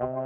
Uh...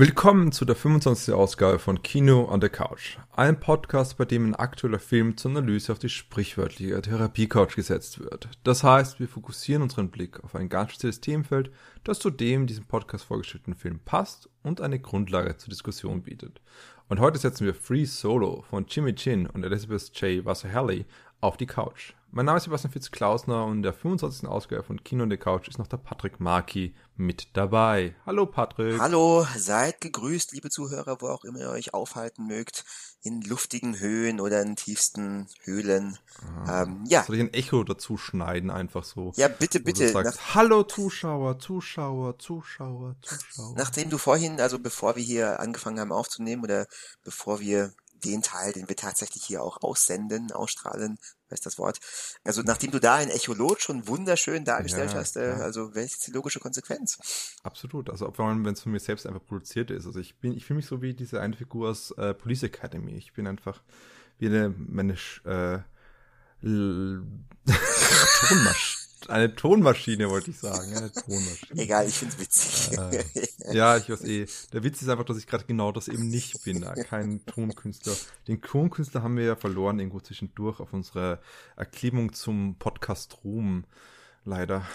Willkommen zu der 25. Ausgabe von Kino on the Couch. Ein Podcast, bei dem ein aktueller Film zur Analyse auf die sprichwörtliche Therapie-Couch gesetzt wird. Das heißt, wir fokussieren unseren Blick auf ein ganz spezielles Themenfeld, das zu dem diesem Podcast vorgestellten Film passt und eine Grundlage zur Diskussion bietet. Und heute setzen wir Free Solo von Jimmy Chin und Elizabeth J. Wasserhelli auf die Couch. Mein Name ist Sebastian Fitz-Klausner und in der 25. Ausgabe von Kino on the Couch ist noch der Patrick Marki mit dabei. Hallo Patrick. Hallo, seid gegrüßt, liebe Zuhörer, wo auch immer ihr euch aufhalten mögt, in luftigen Höhen oder in tiefsten Höhlen. Ah, ähm, ja. Soll ich ein Echo dazu schneiden, einfach so? Ja, bitte, bitte. Sagst, Hallo Zuschauer, Zuschauer, Zuschauer, Zuschauer. Nachdem du vorhin, also bevor wir hier angefangen haben aufzunehmen oder bevor wir den Teil, den wir tatsächlich hier auch aussenden, ausstrahlen, weiß das Wort. Also nachdem du da ein Echolot schon wunderschön dargestellt ja, hast, äh, also welche ist die logische Konsequenz? Absolut. Also vor allem, wenn es von mir selbst einfach produziert ist. Also ich bin, ich fühle mich so wie diese eine Figur aus äh, Police Academy. Ich bin einfach wie eine meine äh, Tonmaschine eine Tonmaschine, wollte ich sagen. Eine Tonmaschine. Egal, ich find's witzig. Äh, ja, ich weiß eh. Der Witz ist einfach, dass ich gerade genau das eben nicht bin. Kein Tonkünstler. Den Tonkünstler haben wir ja verloren irgendwo zwischendurch auf unserer Erklärung zum Podcast Ruhm. Leider.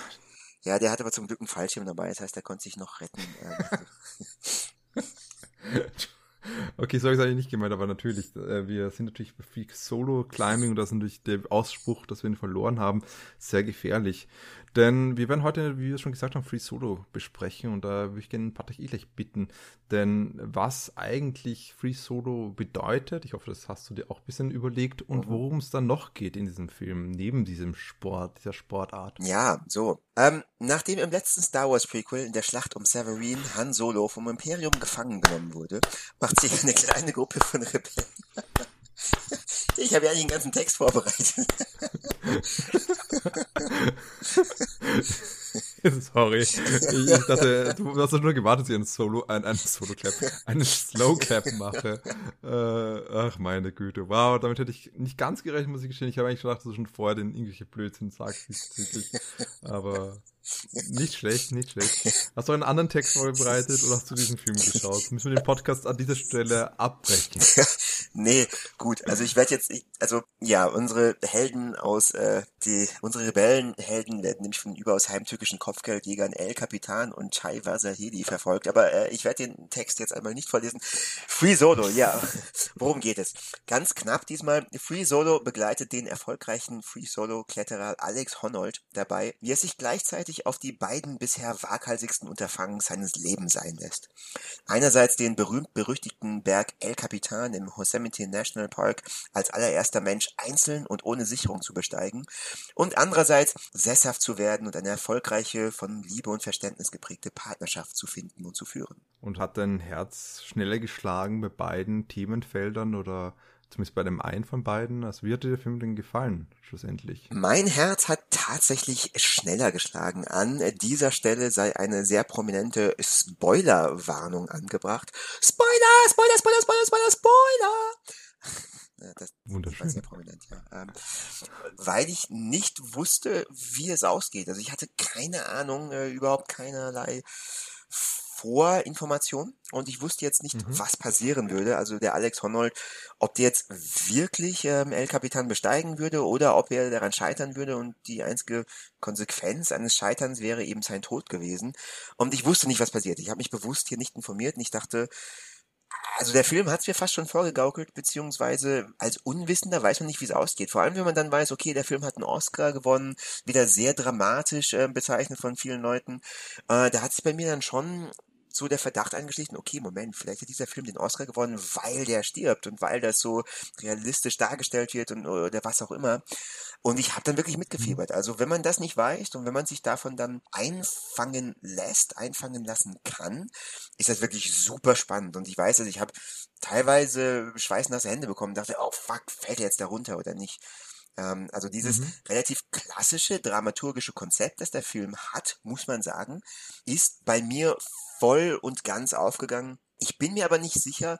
Ja, der hat aber zum Glück einen Fallschirm dabei, das heißt, er konnte sich noch retten. Okay, so habe ich es eigentlich nicht gemeint, aber natürlich, äh, wir sind natürlich bei Solo-Climbing und das ist natürlich der Ausspruch, dass wir ihn verloren haben, sehr gefährlich. Denn wir werden heute, wie wir schon gesagt haben, Free Solo besprechen und da würde ich gerne Patrick gleich bitten, denn was eigentlich Free Solo bedeutet, ich hoffe, das hast du dir auch ein bisschen überlegt und mhm. worum es dann noch geht in diesem Film, neben diesem Sport, dieser Sportart. Ja, so. Ähm, nachdem im letzten Star Wars Prequel in der Schlacht um Severine Han Solo vom Imperium gefangen genommen wurde, macht sich eine kleine Gruppe von Rebellen ich habe ja den ganzen Text vorbereitet. Sorry. Ich, dachte, du hast doch nur gewartet, dass ich einen Solo, ein, einen Solo-Clap, einen Slow-Clap mache. Äh, ach, meine Güte. Wow, damit hätte ich nicht ganz gerechnet, muss ich gestehen. Ich habe eigentlich gedacht, dass du schon vorher den irgendwelche Blödsinn sagst. Aber nicht schlecht, nicht schlecht. Hast du einen anderen Text vorbereitet oder hast du diesen Film geschaut? Müssen wir den Podcast an dieser Stelle abbrechen? nee, gut. Also ich werde jetzt, also ja, unsere Helden aus, äh, die, unsere Rebellenhelden werden nämlich von überaus heimtückischen Kopfgeldjägern El Capitan und Chai Wasahedi verfolgt. Aber äh, ich werde den Text jetzt einmal nicht vorlesen. Free Solo, ja. Worum geht es? Ganz knapp diesmal. Free Solo begleitet den erfolgreichen Free Solo Kletterer Alex Honnold dabei, wie er sich gleichzeitig sich auf die beiden bisher waghalsigsten Unterfangen seines Lebens einlässt. Einerseits den berühmt-berüchtigten Berg El Capitan im Yosemite National Park als allererster Mensch einzeln und ohne Sicherung zu besteigen und andererseits sesshaft zu werden und eine erfolgreiche, von Liebe und Verständnis geprägte Partnerschaft zu finden und zu führen. Und hat dein Herz schneller geschlagen bei beiden Themenfeldern oder Zumindest bei dem einen von beiden. Also wie hat dir der Film denn gefallen, schlussendlich? Mein Herz hat tatsächlich schneller geschlagen. An dieser Stelle sei eine sehr prominente Spoiler-Warnung angebracht. Spoiler, Spoiler, Spoiler, Spoiler, Spoiler, Spoiler! Das Wunderschön. war sehr prominent, ja. Ähm, weil ich nicht wusste, wie es ausgeht. Also ich hatte keine Ahnung, äh, überhaupt keinerlei Vorinformation und ich wusste jetzt nicht, mhm. was passieren würde. Also der Alex Honnold, ob der jetzt wirklich ähm, El Capitan besteigen würde oder ob er daran scheitern würde und die einzige Konsequenz eines Scheiterns wäre eben sein Tod gewesen. Und ich wusste nicht, was passiert. Ich habe mich bewusst hier nicht informiert und ich dachte, also der Film hat es mir fast schon vorgegaukelt, beziehungsweise als Unwissender weiß man nicht, wie es ausgeht. Vor allem, wenn man dann weiß, okay, der Film hat einen Oscar gewonnen, wieder sehr dramatisch äh, bezeichnet von vielen Leuten. Äh, da hat sich bei mir dann schon so der Verdacht angeschlichen, okay, Moment, vielleicht hat dieser Film den Oscar gewonnen, weil der stirbt und weil das so realistisch dargestellt wird und oder was auch immer. Und ich habe dann wirklich mitgefiebert. Mhm. Also wenn man das nicht weiß und wenn man sich davon dann einfangen lässt, einfangen lassen kann, ist das wirklich super spannend. Und ich weiß, also ich habe teilweise schweißnasse Hände bekommen, dachte, oh fuck, fällt er jetzt da runter oder nicht? Ähm, also dieses mhm. relativ klassische dramaturgische Konzept, das der Film hat, muss man sagen, ist bei mir voll und ganz aufgegangen. Ich bin mir aber nicht sicher,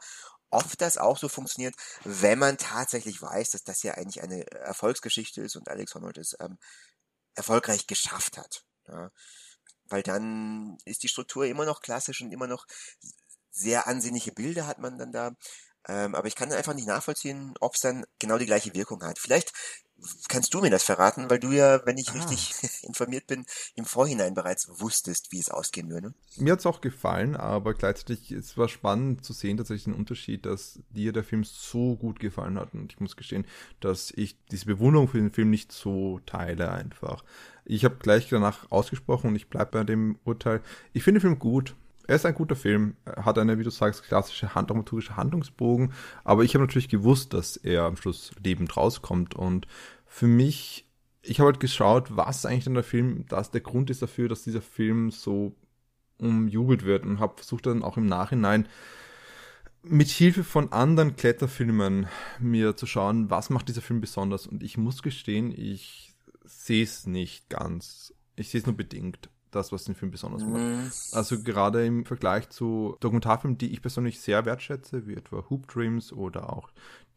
ob das auch so funktioniert, wenn man tatsächlich weiß, dass das ja eigentlich eine Erfolgsgeschichte ist und Alex Honnold es ähm, erfolgreich geschafft hat. Ja. Weil dann ist die Struktur immer noch klassisch und immer noch sehr ansehnliche Bilder hat man dann da. Ähm, aber ich kann einfach nicht nachvollziehen, ob es dann genau die gleiche Wirkung hat. Vielleicht kannst du mir das verraten, weil du ja, wenn ich ah. richtig informiert bin, im Vorhinein bereits wusstest, wie es ausgehen würde. Mir hat es auch gefallen, aber gleichzeitig es war spannend zu sehen, tatsächlich den Unterschied, dass dir der Film so gut gefallen hat. Und ich muss gestehen, dass ich diese Bewunderung für den Film nicht so teile einfach. Ich habe gleich danach ausgesprochen und ich bleibe bei dem Urteil. Ich finde den Film gut. Er ist ein guter Film, hat eine, wie du sagst, klassische hand dramaturgische Handlungsbogen, aber ich habe natürlich gewusst, dass er am Schluss lebend rauskommt und für mich, ich habe halt geschaut, was eigentlich dann der Film, dass der Grund ist dafür, dass dieser Film so umjubelt wird und habe versucht dann auch im Nachhinein mit Hilfe von anderen Kletterfilmen mir zu schauen, was macht dieser Film besonders und ich muss gestehen, ich sehe es nicht ganz. Ich sehe es nur bedingt das, was den Film besonders macht. Mhm. Also gerade im Vergleich zu Dokumentarfilmen, die ich persönlich sehr wertschätze, wie etwa Hoop Dreams oder auch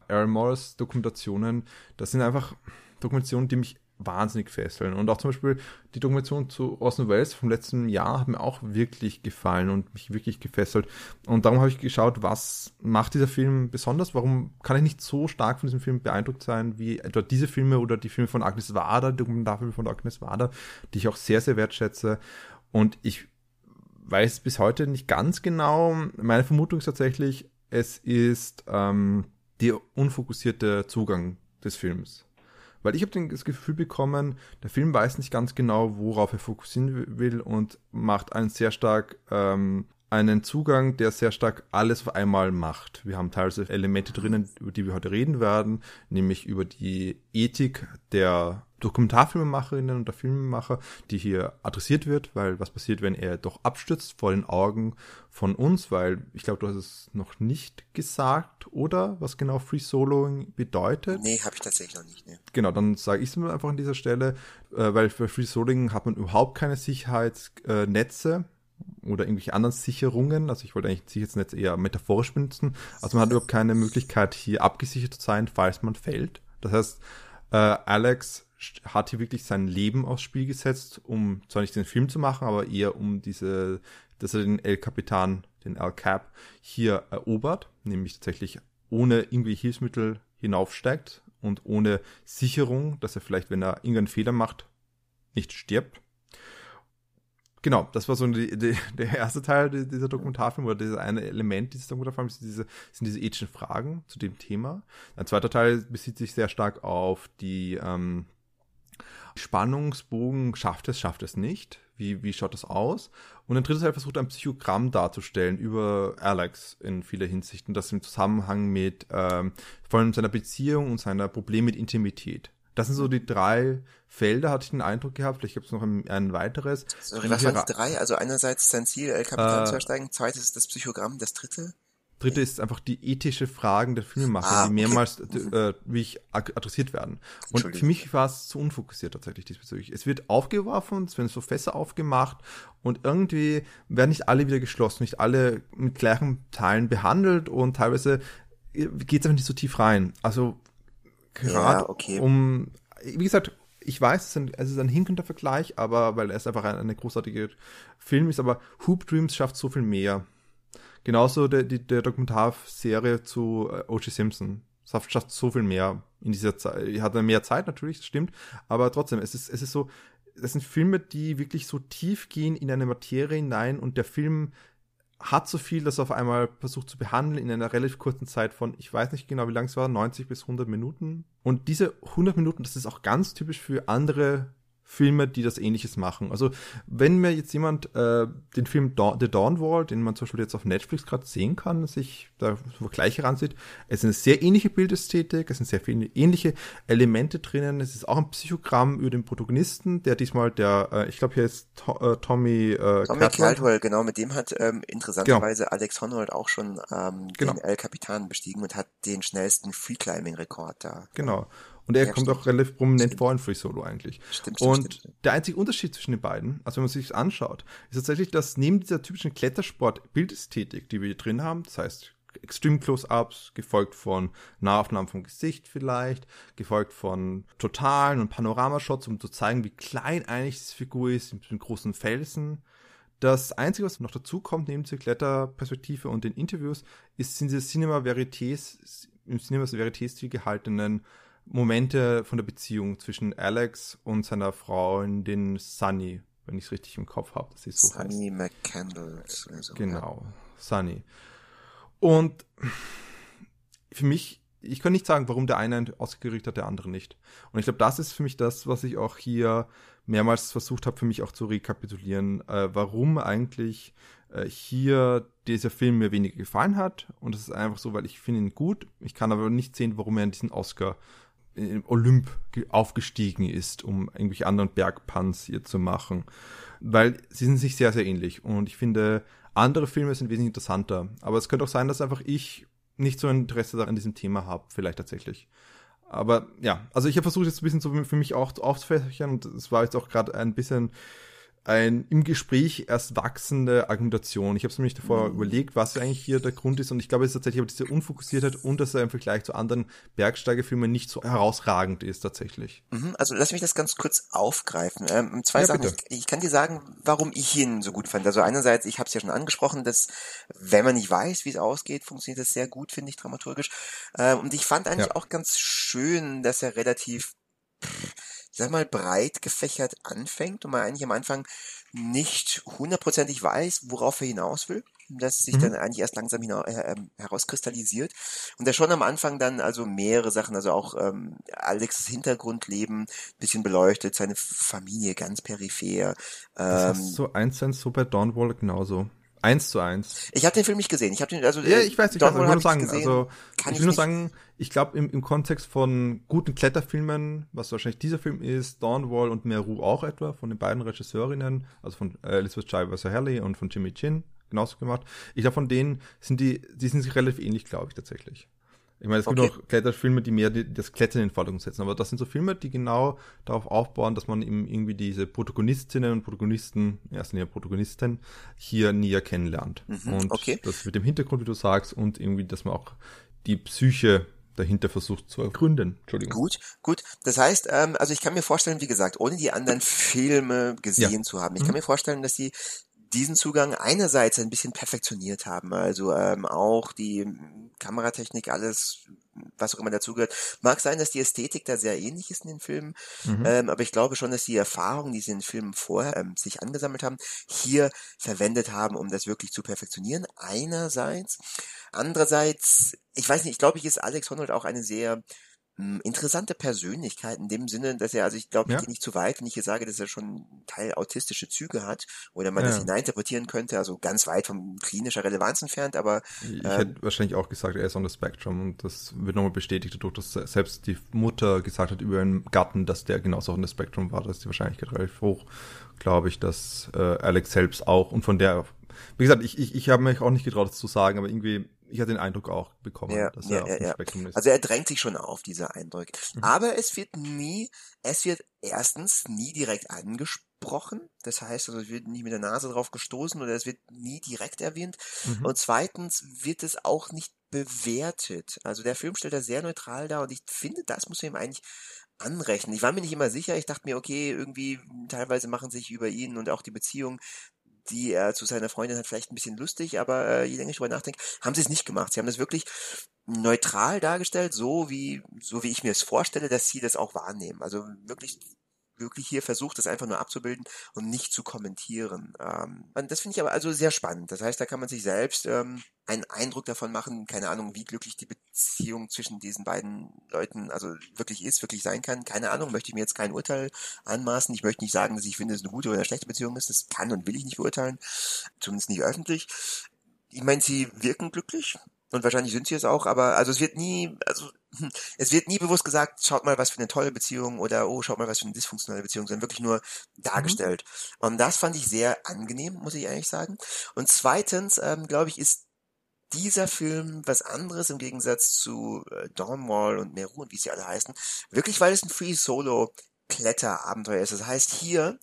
Aaron Morris Dokumentationen, das sind einfach Dokumentationen, die mich wahnsinnig fesseln. Und auch zum Beispiel die Dokumentation zu Orson Welles vom letzten Jahr hat mir auch wirklich gefallen und mich wirklich gefesselt. Und darum habe ich geschaut, was macht dieser Film besonders? Warum kann ich nicht so stark von diesem Film beeindruckt sein, wie etwa diese Filme oder die Filme von Agnes Wader, die Dokumentarfilme von Agnes Wader, die ich auch sehr, sehr wertschätze. Und ich weiß bis heute nicht ganz genau. Meine Vermutung ist tatsächlich, es ist ähm, der unfokussierte Zugang des Films. Weil ich habe das Gefühl bekommen, der Film weiß nicht ganz genau, worauf er fokussieren will und macht einen sehr stark ähm, einen Zugang, der sehr stark alles auf einmal macht. Wir haben teilweise Elemente drinnen, über die wir heute reden werden, nämlich über die Ethik der Dokumentarfilmemacherinnen und der Filmemacher, die hier adressiert wird, weil was passiert, wenn er doch abstürzt vor den Augen von uns, weil ich glaube, du hast es noch nicht gesagt, oder? Was genau Free Soloing bedeutet? Nee, habe ich tatsächlich noch nicht. Nee. Genau, dann sage ich es mir einfach an dieser Stelle, äh, weil für Free Soloing hat man überhaupt keine Sicherheitsnetze oder irgendwelche anderen Sicherungen. Also ich wollte eigentlich Sicherheitsnetz eher metaphorisch benutzen. Also man hat überhaupt keine Möglichkeit, hier abgesichert zu sein, falls man fällt. Das heißt, äh, Alex hat hier wirklich sein Leben aufs Spiel gesetzt, um zwar nicht den Film zu machen, aber eher um diese, dass er den El Capitan, den El Cap, hier erobert, nämlich tatsächlich ohne irgendwie Hilfsmittel hinaufsteigt und ohne Sicherung, dass er vielleicht, wenn er irgendeinen Fehler macht, nicht stirbt. Genau, das war so die, die, der erste Teil dieser Dokumentarfilm oder dieses eine Element dieses Dokumentarfilms, diese, sind diese ethischen Fragen zu dem Thema. Ein zweiter Teil bezieht sich sehr stark auf die ähm, Spannungsbogen, schafft es, schafft es nicht, wie, wie schaut das aus? Und ein drittes Teil versucht ein Psychogramm darzustellen über Alex in vieler Hinsichten, das im Zusammenhang mit ähm, vor allem seiner Beziehung und seiner Probleme mit Intimität. Das sind so die drei Felder, hatte ich den Eindruck gehabt. Vielleicht gibt es noch ein, ein weiteres. Sorry, was waren die drei? Also einerseits sein Ziel, El Capitan äh, zu ersteigen, zweites ist das Psychogramm, das dritte? Dritte ist einfach die ethische Fragen der Filmemacher, ah, die mehrmals okay. äh, wie ich adressiert werden. Und für mich war es zu unfokussiert tatsächlich diesbezüglich. Es wird aufgeworfen, es werden so Fässer aufgemacht und irgendwie werden nicht alle wieder geschlossen, nicht alle mit gleichen Teilen behandelt und teilweise geht es einfach nicht so tief rein. Also gerade ja, okay. um, wie gesagt, ich weiß, es ist ein, es ist ein hinkender Vergleich, aber weil es einfach ein, eine großartige Film ist, aber Hoop Dreams schafft so viel mehr. Genauso der, die, der Dokumentarserie zu äh, O.J. Simpson. Das schafft so viel mehr in dieser Zeit. Hat mehr Zeit natürlich, das stimmt. Aber trotzdem, es ist, es ist so, das sind Filme, die wirklich so tief gehen in eine Materie hinein und der Film hat so viel, dass er auf einmal versucht zu behandeln in einer relativ kurzen Zeit von, ich weiß nicht genau, wie lang es war, 90 bis 100 Minuten. Und diese 100 Minuten, das ist auch ganz typisch für andere Filme, die das ähnliches machen. Also wenn mir jetzt jemand äh, den Film Dawn, The Dawn Wall, den man zum Beispiel jetzt auf Netflix gerade sehen kann, sich da Vergleiche ransieht, es ist eine sehr ähnliche Bildästhetik, es sind sehr viele ähnliche Elemente drinnen, es ist auch ein Psychogramm über den Protagonisten, der diesmal der, äh, ich glaube hier ist to äh, Tommy äh, Tommy Caldwell, genau, mit dem hat ähm, interessanterweise genau. Alex Honnold auch schon ähm, genau. den El Capitan bestiegen und hat den schnellsten Freeclimbing-Rekord da. Genau. Und er ja, kommt stimmt. auch relativ prominent stimmt. vor in Free Solo eigentlich. Stimmt, und der einzige Unterschied zwischen den beiden, also wenn man sich das anschaut, ist tatsächlich, dass neben dieser typischen Klettersport-Bildästhetik, die wir hier drin haben, das heißt Extreme Close-Ups, gefolgt von Nahaufnahmen vom Gesicht vielleicht, gefolgt von totalen und Panoramashots, um zu zeigen, wie klein eigentlich diese Figur ist mit den großen Felsen. Das Einzige, was noch dazu kommt, neben dieser Kletterperspektive und den Interviews, ist, sind diese Cinema Verités, im Cinema Verités gehaltenen Momente von der Beziehung zwischen Alex und seiner Freundin Sunny, wenn ich es richtig im Kopf habe, dass sie so Sunny McCandle. Also, genau, ja. Sunny. Und für mich, ich kann nicht sagen, warum der eine ausgerichtet hat, der andere nicht. Und ich glaube, das ist für mich das, was ich auch hier mehrmals versucht habe, für mich auch zu rekapitulieren, äh, warum eigentlich äh, hier dieser Film mir weniger gefallen hat. Und das ist einfach so, weil ich finde ihn gut. Ich kann aber nicht sehen, warum er in diesen Oscar im Olymp aufgestiegen ist, um irgendwelche anderen Bergpunts hier zu machen. Weil sie sind sich sehr, sehr ähnlich. Und ich finde, andere Filme sind wesentlich interessanter. Aber es könnte auch sein, dass einfach ich nicht so ein Interesse an diesem Thema habe, vielleicht tatsächlich. Aber ja, also ich habe versucht, jetzt ein bisschen so für mich auch aufzufächern und es war jetzt auch gerade ein bisschen ein im Gespräch erst wachsende Argumentation. Ich habe es mir nicht davor mhm. überlegt, was eigentlich hier der Grund ist und ich glaube, es ist tatsächlich aber diese Unfokussiertheit und dass er im Vergleich zu anderen Bergsteigerfilmen nicht so herausragend ist tatsächlich. Mhm, also lass mich das ganz kurz aufgreifen. Ähm, zwei ja, Sachen. Ich, ich, kann dir sagen, warum ich ihn so gut fand. Also einerseits, ich habe es ja schon angesprochen, dass wenn man nicht weiß, wie es ausgeht, funktioniert das sehr gut, finde ich, dramaturgisch. Ähm, und ich fand eigentlich ja. auch ganz schön, dass er relativ pff, sag mal, breit gefächert anfängt und man eigentlich am Anfang nicht hundertprozentig weiß, worauf er hinaus will, dass sich mhm. dann eigentlich erst langsam hina äh, ähm, herauskristallisiert und er schon am Anfang dann also mehrere Sachen, also auch ähm, Alex Hintergrundleben bisschen beleuchtet, seine Familie ganz peripher. Ähm, das ist so eins so bei Dawnwall genauso. Eins zu eins. Ich habe den Film nicht gesehen. Ich habe den also ja, ich weiß nicht, also, ich will nur sagen, also ich, ich will nur sagen, ich glaube im, im Kontext von guten Kletterfilmen, was wahrscheinlich dieser Film ist, Dawnwall und Meru auch etwa von den beiden Regisseurinnen, also von äh, Elizabeth Chivers Halley und von Jimmy Chin genauso gemacht. Ich glaube von denen sind die, die sind sich relativ ähnlich, glaube ich tatsächlich. Ich meine, es gibt okay. auch Kletterfilme, die mehr die, das Klettern in den Vordergrund setzen, aber das sind so Filme, die genau darauf aufbauen, dass man eben irgendwie diese Protagonistinnen und Protagonisten, erst näher Protagonisten, hier näher kennenlernt. Mhm, und okay. das mit dem Hintergrund, wie du sagst, und irgendwie, dass man auch die Psyche dahinter versucht zu ergründen. Entschuldigung. Gut, gut. Das heißt, ähm, also ich kann mir vorstellen, wie gesagt, ohne die anderen Filme gesehen ja. zu haben, ich mhm. kann mir vorstellen, dass sie diesen Zugang einerseits ein bisschen perfektioniert haben, also ähm, auch die Kameratechnik, alles, was auch immer dazugehört. Mag sein, dass die Ästhetik da sehr ähnlich ist in den Filmen, mhm. ähm, aber ich glaube schon, dass die Erfahrungen, die sie in den Filmen vorher ähm, sich angesammelt haben, hier verwendet haben, um das wirklich zu perfektionieren. Einerseits. Andererseits, ich weiß nicht, ich glaube, ich ist Alex Honnold auch eine sehr interessante Persönlichkeit in dem Sinne, dass er, also ich glaube, ich ja. gehe nicht zu weit, wenn ich hier sage, dass er schon Teil autistische Züge hat oder man ja. das hineininterpretieren könnte, also ganz weit von klinischer Relevanz entfernt, aber ich ähm, hätte wahrscheinlich auch gesagt, er ist on the spectrum und das wird nochmal bestätigt dadurch, dass selbst die Mutter gesagt hat über ihren Gatten, dass der genauso on the spectrum war, dass die Wahrscheinlichkeit relativ hoch, glaube ich, dass äh, Alex selbst auch und von der wie gesagt, ich, ich, ich habe mich auch nicht getraut, das zu sagen, aber irgendwie ich hatte den Eindruck auch bekommen, ja, dass er ja, auf dem ja. Spektrum ist. Also er drängt sich schon auf, dieser Eindruck. Mhm. Aber es wird nie, es wird erstens nie direkt angesprochen. Das heißt, also es wird nie mit der Nase drauf gestoßen oder es wird nie direkt erwähnt. Mhm. Und zweitens wird es auch nicht bewertet. Also der Film stellt da sehr neutral dar und ich finde, das muss man ihm eigentlich anrechnen. Ich war mir nicht immer sicher. Ich dachte mir, okay, irgendwie teilweise machen sich über ihn und auch die Beziehung die er zu seiner Freundin hat, vielleicht ein bisschen lustig, aber äh, je länger ich drüber nachdenke, haben sie es nicht gemacht. Sie haben das wirklich neutral dargestellt, so wie, so wie ich mir es vorstelle, dass sie das auch wahrnehmen. Also wirklich wirklich hier versucht, das einfach nur abzubilden und nicht zu kommentieren. Ähm, das finde ich aber also sehr spannend. Das heißt, da kann man sich selbst ähm, einen Eindruck davon machen, keine Ahnung, wie glücklich die Beziehung zwischen diesen beiden Leuten also wirklich ist, wirklich sein kann. Keine Ahnung, möchte ich mir jetzt kein Urteil anmaßen. Ich möchte nicht sagen, dass ich finde, dass es eine gute oder eine schlechte Beziehung ist. Das kann und will ich nicht beurteilen. Zumindest nicht öffentlich. Ich meine, sie wirken glücklich. Und wahrscheinlich sind sie es auch, aber also es wird nie, also hm, es wird nie bewusst gesagt, schaut mal, was für eine tolle Beziehung oder oh, schaut mal, was für eine dysfunktionale Beziehung, sondern wirklich nur dargestellt. Mhm. Und das fand ich sehr angenehm, muss ich ehrlich sagen. Und zweitens, ähm, glaube ich, ist dieser Film was anderes im Gegensatz zu äh, Dawnwall und Meru und wie sie alle heißen. Wirklich, weil es ein Free Solo Kletterabenteuer ist. Das heißt hier,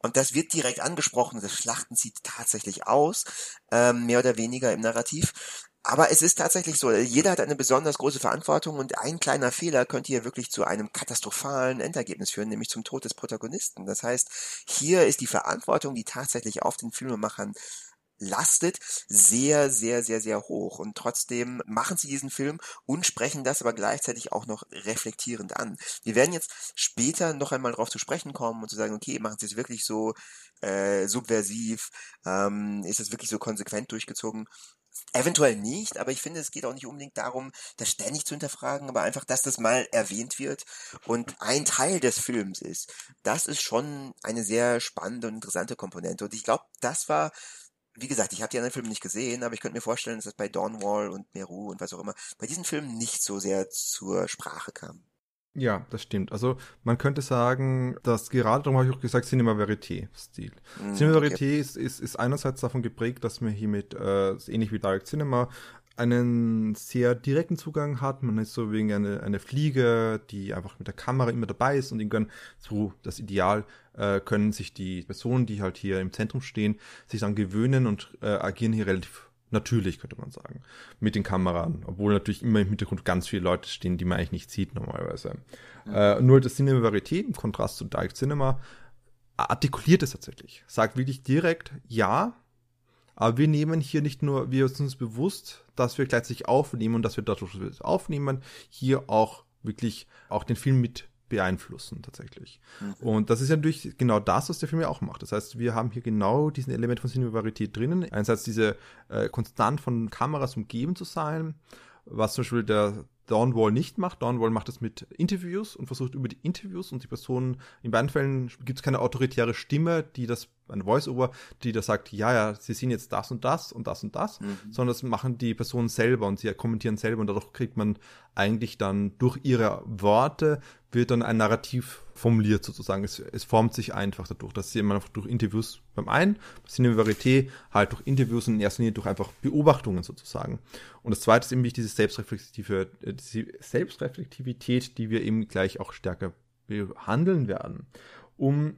und das wird direkt angesprochen, das Schlachten sieht tatsächlich aus, ähm, mehr oder weniger im Narrativ. Aber es ist tatsächlich so, jeder hat eine besonders große Verantwortung und ein kleiner Fehler könnte hier wirklich zu einem katastrophalen Endergebnis führen, nämlich zum Tod des Protagonisten. Das heißt, hier ist die Verantwortung, die tatsächlich auf den Filmemachern lastet sehr, sehr, sehr, sehr hoch. Und trotzdem machen sie diesen Film und sprechen das aber gleichzeitig auch noch reflektierend an. Wir werden jetzt später noch einmal darauf zu sprechen kommen und zu sagen, okay, machen sie es wirklich so äh, subversiv, ähm, ist es wirklich so konsequent durchgezogen? Eventuell nicht, aber ich finde, es geht auch nicht unbedingt darum, das ständig zu hinterfragen, aber einfach, dass das mal erwähnt wird und ein Teil des Films ist. Das ist schon eine sehr spannende und interessante Komponente. Und ich glaube, das war wie gesagt, ich habe die anderen Filme nicht gesehen, aber ich könnte mir vorstellen, dass das bei Dawnwall und Meru und was auch immer bei diesen Filmen nicht so sehr zur Sprache kam. Ja, das stimmt. Also man könnte sagen, dass gerade darum habe ich auch gesagt, Cinema Verité-Stil. Mm, Cinema Verité okay. ist, ist, ist einerseits davon geprägt, dass man hier mit, äh, ähnlich wie Direct Cinema, einen sehr direkten Zugang hat. Man ist so wegen eine, eine Fliege, die einfach mit der Kamera immer dabei ist und irgendwann so das Ideal äh, können sich die Personen, die halt hier im Zentrum stehen, sich dann gewöhnen und äh, agieren hier relativ natürlich, könnte man sagen, mit den Kameran, obwohl natürlich immer im Hintergrund ganz viele Leute stehen, die man eigentlich nicht sieht normalerweise. Mhm. Äh, nur das Cinema Varieté im Kontrast zu Direct Cinema artikuliert es tatsächlich, sagt wirklich direkt, ja, aber wir nehmen hier nicht nur, wir sind uns bewusst, dass wir gleichzeitig aufnehmen und dass wir dadurch aufnehmen, hier auch wirklich auch den Film mit beeinflussen tatsächlich. Mhm. Und das ist ja natürlich genau das, was der Film ja auch macht. Das heißt, wir haben hier genau diesen Element von Cinemarität drinnen. Einerseits diese äh, konstant von Kameras umgeben zu sein, was zum Beispiel der Dawnwall nicht macht. Dawnwall macht es mit Interviews und versucht über die Interviews und die Personen, in beiden Fällen gibt es keine autoritäre Stimme, die das, ein Voice-Over, die da sagt, ja, ja, sie sehen jetzt das und das und das und das, mhm. sondern das machen die Personen selber und sie kommentieren selber und dadurch kriegt man eigentlich dann durch ihre Worte wird dann ein Narrativ formuliert sozusagen. Es, es formt sich einfach dadurch, dass sie einfach durch Interviews beim einen, Cinema Varieté, halt durch Interviews und in erster Linie durch einfach Beobachtungen sozusagen. Und das zweite ist eben diese selbstreflektive, äh, diese Selbstreflektivität, die wir eben gleich auch stärker behandeln werden. Um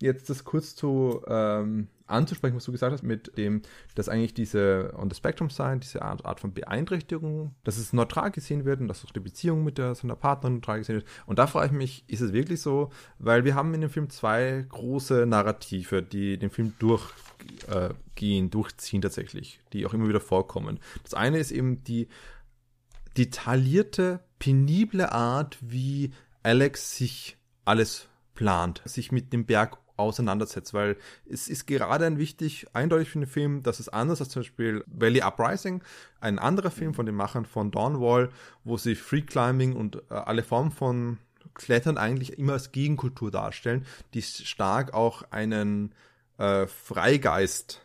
jetzt das kurz zu ähm, anzusprechen, was du gesagt hast, mit dem, dass eigentlich diese on the spectrum sein, diese Art, Art von Beeinträchtigung, dass es neutral gesehen wird und dass auch die Beziehung mit der, seiner Partnerin neutral gesehen wird. Und da frage ich mich, ist es wirklich so? Weil wir haben in dem Film zwei große Narrative, die den Film durchgehen, äh, durchziehen tatsächlich, die auch immer wieder vorkommen. Das eine ist eben die detaillierte, penible Art, wie Alex sich alles plant, sich mit dem Berg auseinandersetzt, weil es ist gerade ein wichtig, eindeutig für den Film, dass es anders als zum Beispiel Valley Uprising, ein anderer Film von den Machern von Dawnwall, wo sie Free Climbing und äh, alle Formen von Klettern eigentlich immer als Gegenkultur darstellen, die stark auch einen äh, Freigeist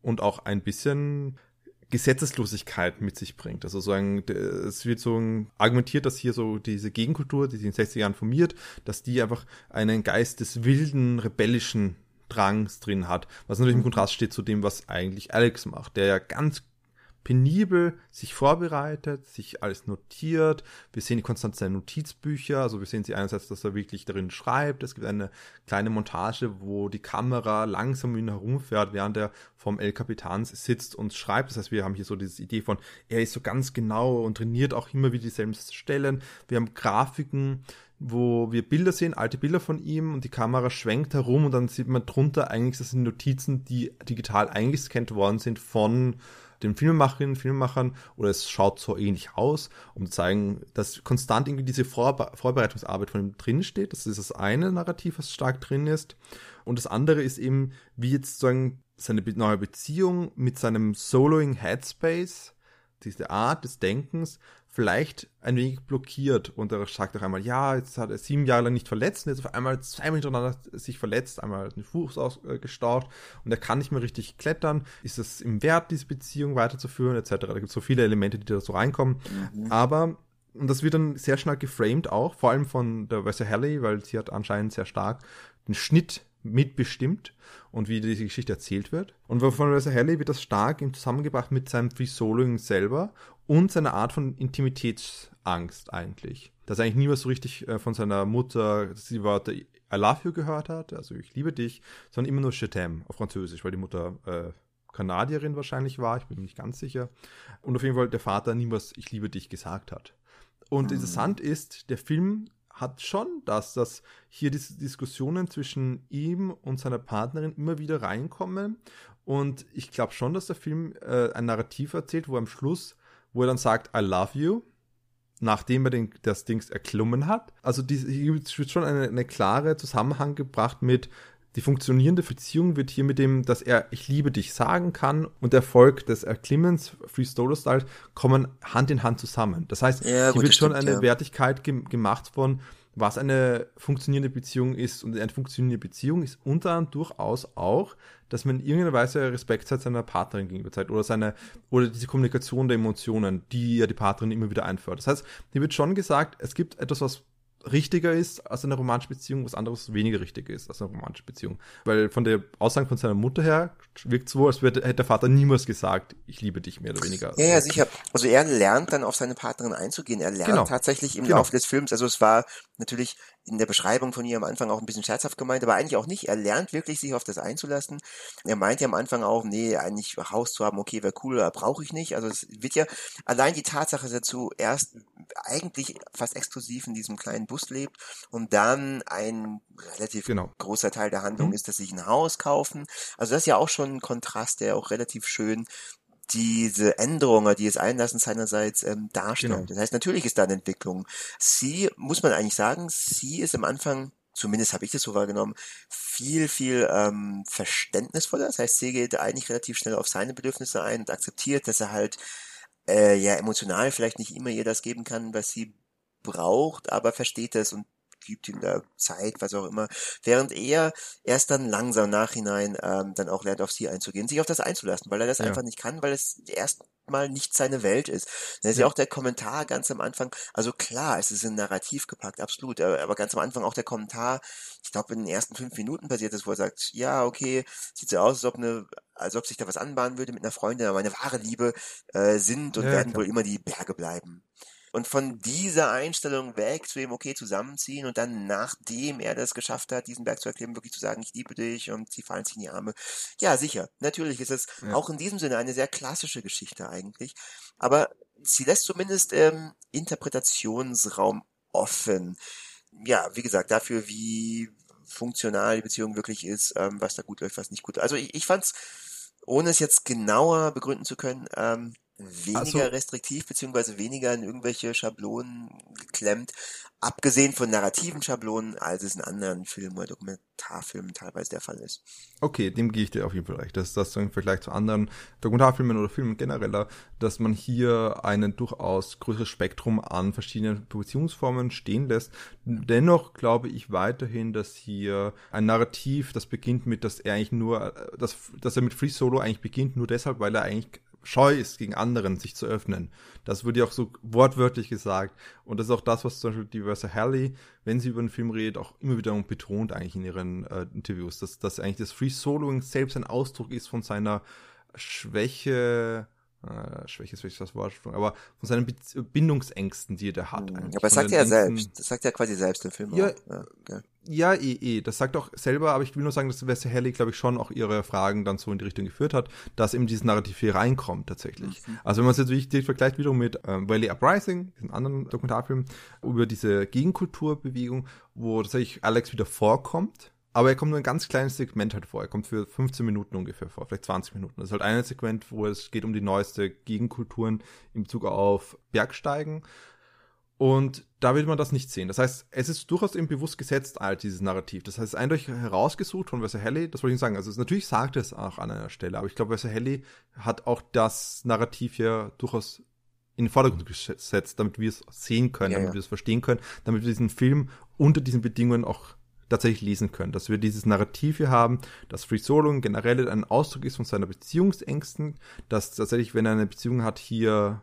und auch ein bisschen Gesetzeslosigkeit mit sich bringt. Also so ein, es wird so argumentiert, dass hier so diese Gegenkultur, die sich in den 60er Jahren formiert, dass die einfach einen Geist des wilden, rebellischen Drangs drin hat, was natürlich im. Kontrast steht zu dem, was eigentlich Alex macht, der ja ganz penibel sich vorbereitet, sich alles notiert. Wir sehen konstant seine Notizbücher, also wir sehen sie einerseits, dass er wirklich darin schreibt. Es gibt eine kleine Montage, wo die Kamera langsam um ihn herumfährt, während er vom El Capitan sitzt und schreibt. Das heißt, wir haben hier so diese Idee von, er ist so ganz genau und trainiert auch immer wieder dieselben Stellen. Wir haben Grafiken, wo wir Bilder sehen, alte Bilder von ihm und die Kamera schwenkt herum und dann sieht man drunter eigentlich, das sind Notizen, die digital eingescannt worden sind von den Filmemacherinnen, Filmemachern oder es schaut so ähnlich aus, um zu zeigen, dass konstant irgendwie diese Vorbe Vorbereitungsarbeit von ihm drin steht. Das ist das eine Narrativ, was stark drin ist. Und das andere ist eben, wie jetzt sozusagen seine neue Beziehung mit seinem Soloing Headspace, diese Art des Denkens, vielleicht ein wenig blockiert und er sagt auch einmal, ja, jetzt hat er sieben Jahre lang nicht verletzt und jetzt auf einmal zweimal hintereinander sich verletzt, einmal den Fuß ausgestaucht und er kann nicht mehr richtig klettern. Ist es im Wert, diese Beziehung weiterzuführen, etc. Da gibt es so viele Elemente, die da so reinkommen. Mhm. Aber, und das wird dann sehr schnell geframed auch, vor allem von der Wessa Halley, weil sie hat anscheinend sehr stark den Schnitt mitbestimmt und wie diese Geschichte erzählt wird. Und von Reza Halley wird das stark zusammengebracht mit seinem Free Soloing selber und seiner Art von Intimitätsangst eigentlich. Dass er eigentlich niemals so richtig äh, von seiner Mutter die Worte I love you gehört hat, also ich liebe dich, sondern immer nur Je t'aime auf Französisch, weil die Mutter äh, Kanadierin wahrscheinlich war, ich bin mir nicht ganz sicher. Und auf jeden Fall der Vater niemals ich liebe dich gesagt hat. Und mhm. interessant ist, der Film hat schon das, dass hier diese Diskussionen zwischen ihm und seiner Partnerin immer wieder reinkommen. Und ich glaube schon, dass der Film äh, ein Narrativ erzählt, wo am Schluss, wo er dann sagt, I love you, nachdem er den, das Dings erklommen hat. Also die, hier wird schon eine, eine klare Zusammenhang gebracht mit, die funktionierende Beziehung wird hier mit dem, dass er Ich liebe dich sagen kann und der Erfolg des Erklimmens, Free Solo Style, kommen Hand in Hand zusammen. Das heißt, ja, hier gut, wird schon stimmt, eine ja. Wertigkeit ge gemacht von, was eine funktionierende Beziehung ist. Und eine funktionierende Beziehung ist unter anderem durchaus auch, dass man in irgendeiner Weise Respekt hat seiner Partnerin gegenüber zeigt oder seine, oder diese Kommunikation der Emotionen, die ja die Partnerin immer wieder einführt. Das heißt, hier wird schon gesagt, es gibt etwas, was richtiger ist als eine romantische Beziehung, was anderes weniger richtig ist als eine romantische Beziehung. Weil von der Aussage von seiner Mutter her wirkt es so, als hätte der Vater niemals gesagt, ich liebe dich mehr oder weniger. Ja, ja, sicher. Also er lernt dann auf seine Partnerin einzugehen. Er lernt genau. tatsächlich im genau. Laufe des Films, also es war natürlich in der Beschreibung von ihr am Anfang auch ein bisschen scherzhaft gemeint, aber eigentlich auch nicht. Er lernt wirklich, sich auf das einzulassen. Er meint ja am Anfang auch, nee, eigentlich Haus zu haben, okay, wäre cool, brauche ich nicht. Also es wird ja allein die Tatsache dazu erst eigentlich fast exklusiv in diesem kleinen Bus lebt und dann ein relativ genau. großer Teil der Handlung mhm. ist, dass sie ein Haus kaufen. Also das ist ja auch schon ein Kontrast, der auch relativ schön diese Änderungen, die es einlassen seinerseits ähm, darstellen. Genau. Das heißt, natürlich ist da eine Entwicklung. Sie, muss man eigentlich sagen, sie ist am Anfang zumindest habe ich das so wahrgenommen, viel, viel ähm, verständnisvoller. Das heißt, sie geht eigentlich relativ schnell auf seine Bedürfnisse ein und akzeptiert, dass er halt äh, ja emotional vielleicht nicht immer ihr das geben kann, was sie braucht, aber versteht das und gibt ihm da Zeit, was auch immer, während er erst dann langsam nachhinein ähm, dann auch lernt, auf sie einzugehen, sich auf das einzulassen, weil er das ja. einfach nicht kann, weil es erstmal nicht seine Welt ist. Da ist ja. ja auch der Kommentar ganz am Anfang, also klar, es ist ein Narrativ gepackt, absolut, aber, aber ganz am Anfang auch der Kommentar, ich glaube in den ersten fünf Minuten passiert ist, wo er sagt, ja, okay, sieht so aus, als ob eine als ob sich da was anbahnen würde mit einer Freundin, aber meine wahre Liebe äh, sind und ja, werden klar. wohl immer die Berge bleiben. Und von dieser Einstellung weg zu ihm, okay, zusammenziehen und dann, nachdem er das geschafft hat, diesen Berg zu erklimmen, wirklich zu sagen, ich liebe dich und sie fallen sich in die Arme. Ja, sicher. Natürlich ist es ja. auch in diesem Sinne eine sehr klassische Geschichte eigentlich. Aber sie lässt zumindest ähm, Interpretationsraum offen. Ja, wie gesagt, dafür, wie funktional die Beziehung wirklich ist, ähm, was da gut läuft, was nicht gut. Also ich, ich fand's, ohne es jetzt genauer begründen zu können, ähm, weniger so. restriktiv beziehungsweise weniger in irgendwelche Schablonen geklemmt, abgesehen von narrativen Schablonen, als es in anderen Filmen oder Dokumentarfilmen teilweise der Fall ist. Okay, dem gehe ich dir auf jeden Fall recht. Das ist das im Vergleich zu anderen Dokumentarfilmen oder Filmen genereller, dass man hier einen durchaus größeres Spektrum an verschiedenen Beziehungsformen stehen lässt. Dennoch glaube ich weiterhin, dass hier ein Narrativ, das beginnt mit, dass er eigentlich nur, dass, dass er mit Free Solo eigentlich beginnt, nur deshalb, weil er eigentlich scheu ist, gegen anderen sich zu öffnen. Das wird ja auch so wortwörtlich gesagt. Und das ist auch das, was zum Beispiel die Versa Halley, wenn sie über den Film redet, auch immer wieder betont eigentlich in ihren äh, Interviews, dass, dass eigentlich das Free Soloing selbst ein Ausdruck ist von seiner Schwäche, äh, Schwäche ist vielleicht das Wort, aber von seinen Be Bindungsängsten, die er da hat. Mhm. Aber das sagt er ja selbst. Das sagt er quasi selbst im Film. Ja, ja, okay. ja, eh, eh. Das sagt auch selber, aber ich will nur sagen, dass Wesley Halley, glaube ich, schon auch ihre Fragen dann so in die Richtung geführt hat, dass eben dieses Narrativ hier reinkommt, tatsächlich. Mhm. Also wenn man es jetzt wirklich vergleicht wiederum mit ähm, Valley Uprising, diesem anderen Dokumentarfilm, über diese Gegenkulturbewegung, wo tatsächlich Alex wieder vorkommt, aber er kommt nur ein ganz kleines Segment halt vor. Er kommt für 15 Minuten ungefähr vor, vielleicht 20 Minuten. Das ist halt ein Segment, wo es geht um die neueste Gegenkulturen in Bezug auf Bergsteigen. Und da wird man das nicht sehen. Das heißt, es ist durchaus eben bewusst gesetzt, alt, dieses Narrativ. Das heißt, es ist eindeutig herausgesucht von Versa Halley, das wollte ich sagen. Also es, natürlich sagt es auch an einer Stelle, aber ich glaube, Versa Halley hat auch das Narrativ hier durchaus in den Vordergrund gesetzt, damit wir es sehen können, ja, damit ja. wir es verstehen können, damit wir diesen Film unter diesen Bedingungen auch tatsächlich lesen können. Dass wir dieses Narrativ hier haben, dass Free Solo generell ein Ausdruck ist von seiner Beziehungsängsten, dass tatsächlich, wenn er eine Beziehung hat, hier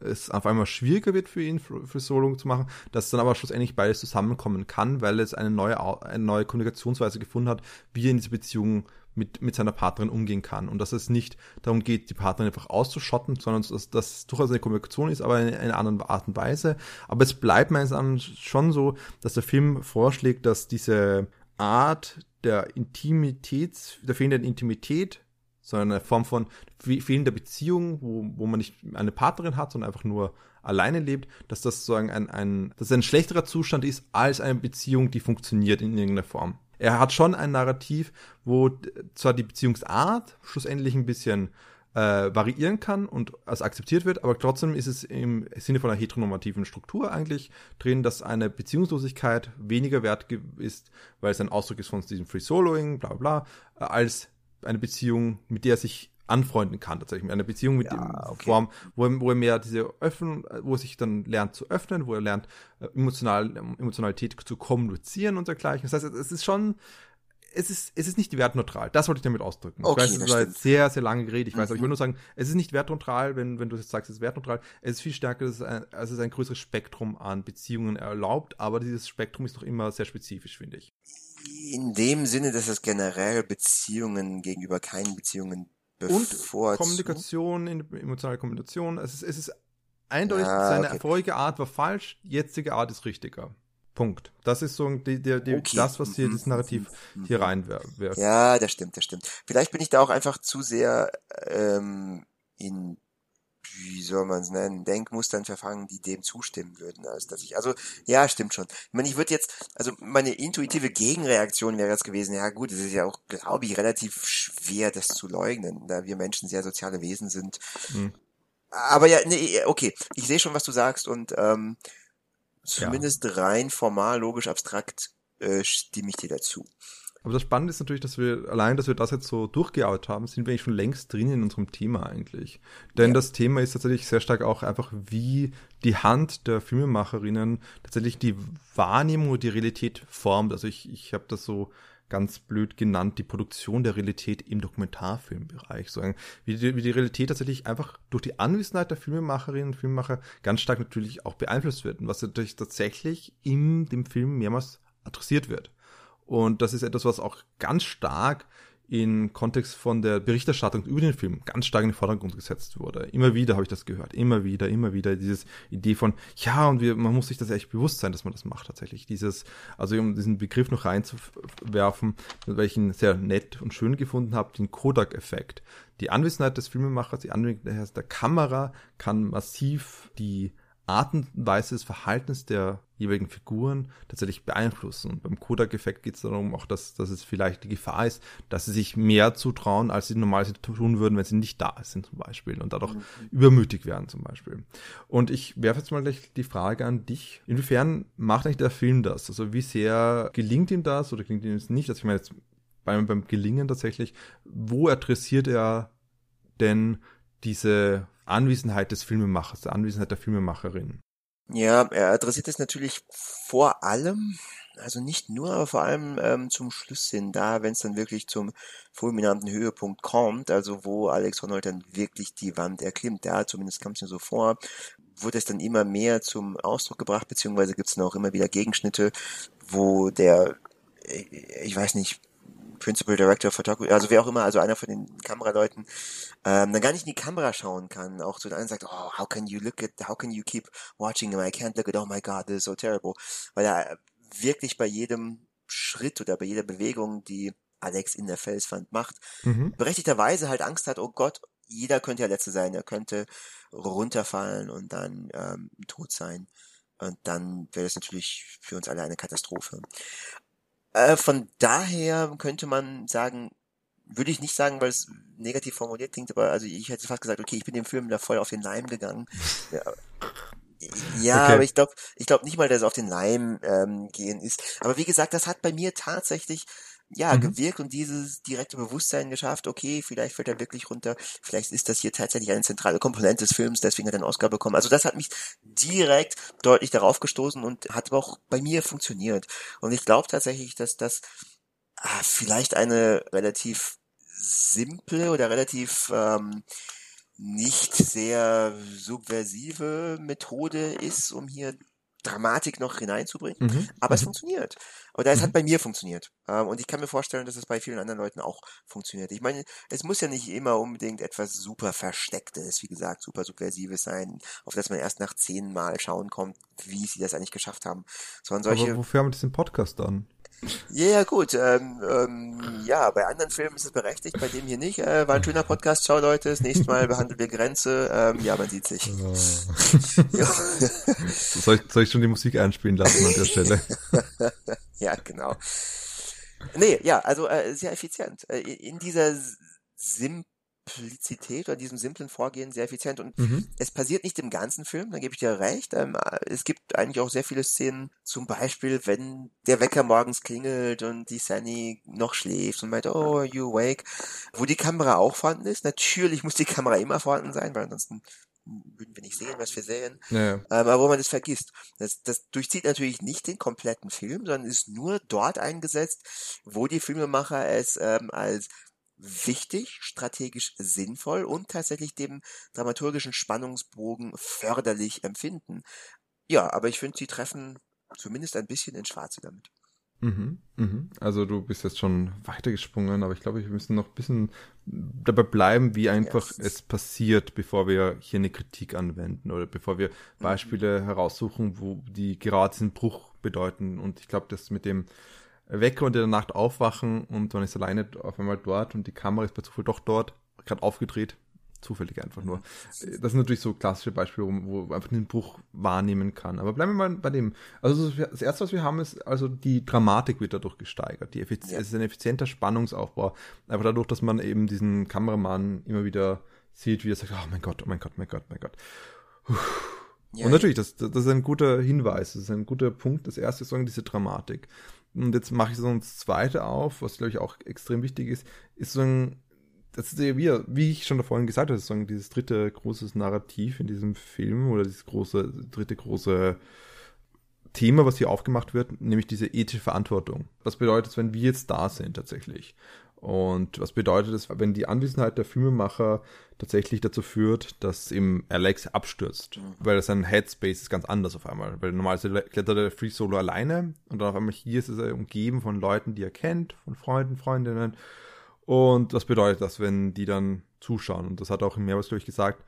es auf einmal schwieriger wird für ihn, für Solo zu machen, dass dann aber schlussendlich beides zusammenkommen kann, weil es eine neue, eine neue Kommunikationsweise gefunden hat, wie er in diese Beziehung mit, mit seiner Partnerin umgehen kann. Und dass es nicht darum geht, die Partnerin einfach auszuschotten, sondern dass das durchaus eine Kommunikation ist, aber in einer anderen Art und Weise. Aber es bleibt meines Erachtens schon so, dass der Film vorschlägt, dass diese Art der Intimitäts, der fehlenden Intimität, sondern eine Form von fehlender Beziehung, wo, wo man nicht eine Partnerin hat, sondern einfach nur alleine lebt, dass das sozusagen ein, ein, dass ein schlechterer Zustand ist als eine Beziehung, die funktioniert in irgendeiner Form. Er hat schon ein Narrativ, wo zwar die Beziehungsart schlussendlich ein bisschen äh, variieren kann und als akzeptiert wird, aber trotzdem ist es im Sinne von einer heteronormativen Struktur eigentlich drin, dass eine Beziehungslosigkeit weniger wert ist, weil es ein Ausdruck ist von diesem Free Soloing, bla bla, äh, als eine Beziehung, mit der er sich anfreunden kann, tatsächlich. Eine Beziehung mit ja, okay. Form, wo er, wo er mehr diese öffnen, wo er sich dann lernt zu öffnen, wo er lernt, äh, emotional, Emotionalität zu kommunizieren und dergleichen. Das heißt, es ist schon, es ist, es ist nicht wertneutral. Das wollte ich damit ausdrücken. Okay, ich weiß, das war jetzt sehr, sehr lange geredet. Ich weiß, aber ich will mhm. nur sagen, es ist nicht wertneutral, wenn, wenn du jetzt sagst, es ist wertneutral. Es ist viel stärker, es ist ein, es ist ein größeres Spektrum an Beziehungen erlaubt, aber dieses Spektrum ist doch immer sehr spezifisch, finde ich. In dem Sinne, dass es generell Beziehungen gegenüber keinen Beziehungen Und Kommunikation, emotionale Kommunikation. Es ist, es ist eindeutig, ja, seine okay. vorige Art war falsch, jetzige Art ist richtiger. Punkt. Das ist so die, die, die, okay. das, was hier mhm. das Narrativ mhm. hier reinwirft. Ja, das stimmt, das stimmt. Vielleicht bin ich da auch einfach zu sehr ähm, in wie soll man es nennen, Denkmustern verfangen, die dem zustimmen würden, als dass ich, also, ja, stimmt schon. Ich meine, ich würde jetzt, also meine intuitive Gegenreaktion wäre jetzt gewesen, ja gut, es ist ja auch, glaube ich, relativ schwer, das zu leugnen, da wir Menschen sehr soziale Wesen sind. Mhm. Aber ja, nee, okay, ich sehe schon, was du sagst und ähm, zumindest ja. rein formal, logisch, abstrakt äh, stimme ich dir dazu. Aber das Spannende ist natürlich, dass wir, allein, dass wir das jetzt so durchgearbeitet haben, sind wir eigentlich schon längst drin in unserem Thema eigentlich. Denn ja. das Thema ist tatsächlich sehr stark auch einfach, wie die Hand der Filmemacherinnen tatsächlich die Wahrnehmung und die Realität formt. Also ich, ich habe das so ganz blöd genannt, die Produktion der Realität im Dokumentarfilmbereich. So, wie, die, wie die Realität tatsächlich einfach durch die Anwesenheit der Filmemacherinnen und Filmemacher ganz stark natürlich auch beeinflusst wird. Und was natürlich tatsächlich in dem Film mehrmals adressiert wird. Und das ist etwas, was auch ganz stark in Kontext von der Berichterstattung über den Film ganz stark in den Vordergrund gesetzt wurde. Immer wieder habe ich das gehört, immer wieder, immer wieder dieses Idee von, ja, und wir, man muss sich das echt bewusst sein, dass man das macht tatsächlich. Dieses, also um diesen Begriff noch reinzuwerfen, welchen sehr nett und schön gefunden habe, den Kodak-Effekt. Die Anwesenheit des Filmemachers, die Anwesenheit der Kamera kann massiv die Art und Weise des Verhaltens der jeweiligen Figuren tatsächlich beeinflussen. Und beim Kodak-Effekt geht es darum, auch, dass, dass es vielleicht die Gefahr ist, dass sie sich mehr zutrauen, als sie normalerweise tun würden, wenn sie nicht da sind, zum Beispiel, und dadurch mhm. übermütig werden, zum Beispiel. Und ich werfe jetzt mal gleich die Frage an dich. Inwiefern macht eigentlich der Film das? Also wie sehr gelingt ihm das oder gelingt ihm es nicht? Also ich meine jetzt beim, beim Gelingen tatsächlich, wo adressiert er denn diese Anwesenheit des Filmemachers, der Anwesenheit der Filmemacherin. Ja, er adressiert es natürlich vor allem, also nicht nur, aber vor allem ähm, zum Schluss hin, da, wenn es dann wirklich zum fulminanten Höhepunkt kommt, also wo Alex Honnold dann wirklich die Wand erklimmt, da zumindest kam es mir so vor, wurde es dann immer mehr zum Ausdruck gebracht, beziehungsweise gibt es dann auch immer wieder Gegenschnitte, wo der, ich weiß nicht, Principal Director of Photography, also wer auch immer, also einer von den Kameraleuten, ähm, dann gar nicht in die Kamera schauen kann, auch zu so einen sagt, oh, how can you look at, how can you keep watching him? I can't look at, oh my god, this is so terrible. Weil er wirklich bei jedem Schritt oder bei jeder Bewegung, die Alex in der Felswand macht, mhm. berechtigterweise halt Angst hat, oh Gott, jeder könnte ja Letzte sein, er könnte runterfallen und dann ähm, tot sein. Und dann wäre das natürlich für uns alle eine Katastrophe. Äh, von daher könnte man sagen, würde ich nicht sagen, weil es negativ formuliert klingt, aber also ich hätte fast gesagt, okay, ich bin dem Film da voll auf den Leim gegangen. Ja, ja okay. aber ich glaube, ich glaube nicht mal, dass es auf den Leim ähm, gehen ist. Aber wie gesagt, das hat bei mir tatsächlich ja, mhm. gewirkt und dieses direkte Bewusstsein geschafft, okay, vielleicht fällt er wirklich runter, vielleicht ist das hier tatsächlich eine zentrale Komponente des Films, deswegen hat er einen Oscar bekommen. Also das hat mich direkt deutlich darauf gestoßen und hat aber auch bei mir funktioniert. Und ich glaube tatsächlich, dass das ah, vielleicht eine relativ simple oder relativ ähm, nicht sehr subversive Methode ist, um hier Dramatik noch hineinzubringen, mhm. aber es mhm. funktioniert. Oder es mhm. hat bei mir funktioniert. Ähm, und ich kann mir vorstellen, dass es bei vielen anderen Leuten auch funktioniert. Ich meine, es muss ja nicht immer unbedingt etwas super Verstecktes, wie gesagt, super Subversives sein, auf das man erst nach zehn Mal schauen kommt, wie sie das eigentlich geschafft haben. Sondern solche. Aber wofür haben wir diesen Podcast dann? Ja, ja, gut. Ähm, ähm, ja, bei anderen Filmen ist es berechtigt, bei dem hier nicht. Äh, war ein schöner Podcast. Ciao, Leute. Das nächste Mal behandeln wir Grenze. Ähm, ja, man sieht sich. Oh. soll, ich, soll ich schon die Musik einspielen lassen an der Stelle? ja, genau. Nee, ja, also äh, sehr effizient. Äh, in dieser simplen Simplizität oder diesem simplen Vorgehen sehr effizient. Und mhm. es passiert nicht im ganzen Film, da gebe ich dir recht. Ähm, es gibt eigentlich auch sehr viele Szenen, zum Beispiel, wenn der Wecker morgens klingelt und die Sunny noch schläft und meint, oh, you wake, wo die Kamera auch vorhanden ist. Natürlich muss die Kamera immer vorhanden sein, weil ansonsten würden wir nicht sehen, was wir sehen. Ja. Ähm, aber wo man das vergisst. Das, das durchzieht natürlich nicht den kompletten Film, sondern ist nur dort eingesetzt, wo die Filmemacher es ähm, als wichtig, strategisch sinnvoll und tatsächlich dem dramaturgischen Spannungsbogen förderlich empfinden. Ja, aber ich finde, sie treffen zumindest ein bisschen ins Schwarze damit. Mhm, mhm. Also du bist jetzt schon weitergesprungen, aber ich glaube, wir müssen noch ein bisschen dabei bleiben, wie einfach yes. es passiert, bevor wir hier eine Kritik anwenden oder bevor wir mhm. Beispiele mhm. heraussuchen, wo die gerade diesen Bruch bedeuten. Und ich glaube, das mit dem Wecker und in der Nacht aufwachen und man ist alleine auf einmal dort und die Kamera ist bei Zufall doch dort, gerade aufgedreht. Zufällig einfach nur. Das sind natürlich so klassische Beispiele, wo, wo einfach den Bruch wahrnehmen kann. Aber bleiben wir mal bei dem. Also das erste, was wir haben, ist, also die Dramatik wird dadurch gesteigert. Die Effiz ja. Es ist ein effizienter Spannungsaufbau. Einfach dadurch, dass man eben diesen Kameramann immer wieder sieht, wie er sagt, oh mein Gott, oh mein Gott, mein Gott, mein Gott. Ja, und natürlich, das, das ist ein guter Hinweis, das ist ein guter Punkt. Das erste ist diese Dramatik. Und jetzt mache ich so das zweite auf, was glaube ich auch extrem wichtig ist, ist so ein, das ist ja wie, wie ich schon vorhin gesagt habe, so dieses dritte großes Narrativ in diesem Film oder dieses große, dritte große Thema, was hier aufgemacht wird, nämlich diese ethische Verantwortung. Was bedeutet es, wenn wir jetzt da sind tatsächlich? Und was bedeutet es, wenn die Anwesenheit der Filmemacher tatsächlich dazu führt, dass eben Alex abstürzt? Mhm. Weil sein Headspace ist ganz anders auf einmal. Weil normalerweise klettert er Free Solo alleine und dann auf einmal hier ist er umgeben von Leuten, die er kennt, von Freunden, Freundinnen. Und was bedeutet das, wenn die dann zuschauen? Und das hat auch mehrmals, glaube ich, gesagt.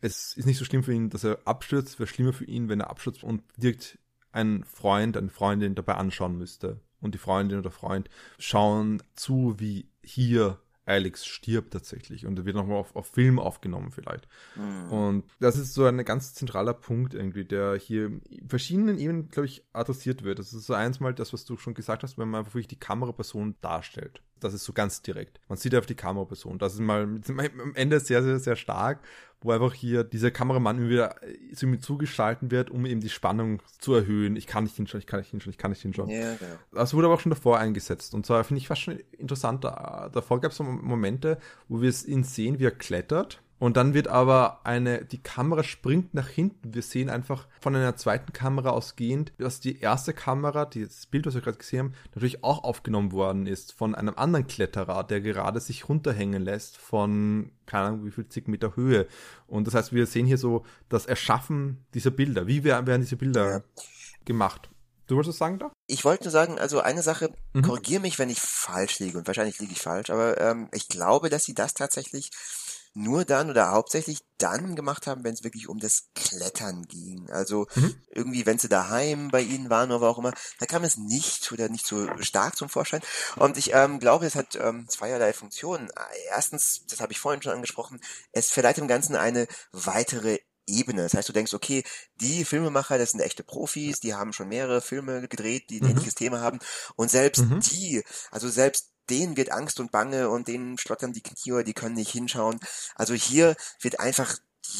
Es ist nicht so schlimm für ihn, dass er abstürzt, es wäre schlimmer für ihn, wenn er abstürzt und direkt einen Freund, eine Freundin dabei anschauen müsste und die Freundin oder Freund schauen zu, wie hier Alex stirbt tatsächlich und wird nochmal auf, auf Film aufgenommen vielleicht. Mhm. Und das ist so ein ganz zentraler Punkt irgendwie, der hier in verschiedenen Ebenen, glaube ich, adressiert wird. Das ist so eins mal das, was du schon gesagt hast, wenn man einfach wirklich die Kameraperson darstellt. Das ist so ganz direkt. Man sieht einfach die Kameraperson. Das ist mal am Ende sehr, sehr, sehr stark wo einfach hier dieser Kameramann wieder so mit zugeschalten wird, um eben die Spannung zu erhöhen. Ich kann nicht hinschauen, ich kann nicht hinschauen, ich kann nicht hinschauen. Ja, genau. Das wurde aber auch schon davor eingesetzt. Und zwar finde ich fast schon interessant. Davor gab es so Momente, wo wir ihn sehen, wie er klettert und dann wird aber eine, die Kamera springt nach hinten. Wir sehen einfach von einer zweiten Kamera ausgehend, dass die erste Kamera, das Bild, was wir gerade gesehen haben, natürlich auch aufgenommen worden ist von einem anderen Kletterer, der gerade sich runterhängen lässt von, keine Ahnung, wie viel zig Meter Höhe. Und das heißt, wir sehen hier so das Erschaffen dieser Bilder. Wie werden diese Bilder ja. gemacht? Du wolltest sagen da? Ich wollte nur sagen, also eine Sache, mhm. korrigiere mich, wenn ich falsch liege und wahrscheinlich liege ich falsch, aber ähm, ich glaube, dass sie das tatsächlich nur dann oder hauptsächlich dann gemacht haben, wenn es wirklich um das Klettern ging. Also mhm. irgendwie, wenn sie daheim bei ihnen waren oder auch immer, da kam es nicht oder nicht so stark zum Vorschein. Und ich ähm, glaube, es hat ähm, zweierlei Funktionen. Erstens, das habe ich vorhin schon angesprochen, es verleiht dem Ganzen eine weitere Ebene. Das heißt, du denkst, okay, die Filmemacher, das sind echte Profis, die haben schon mehrere Filme gedreht, die ein mhm. ähnliches Thema haben. Und selbst mhm. die, also selbst denen wird Angst und Bange und denen schlottern die Knie, die können nicht hinschauen. Also hier wird einfach,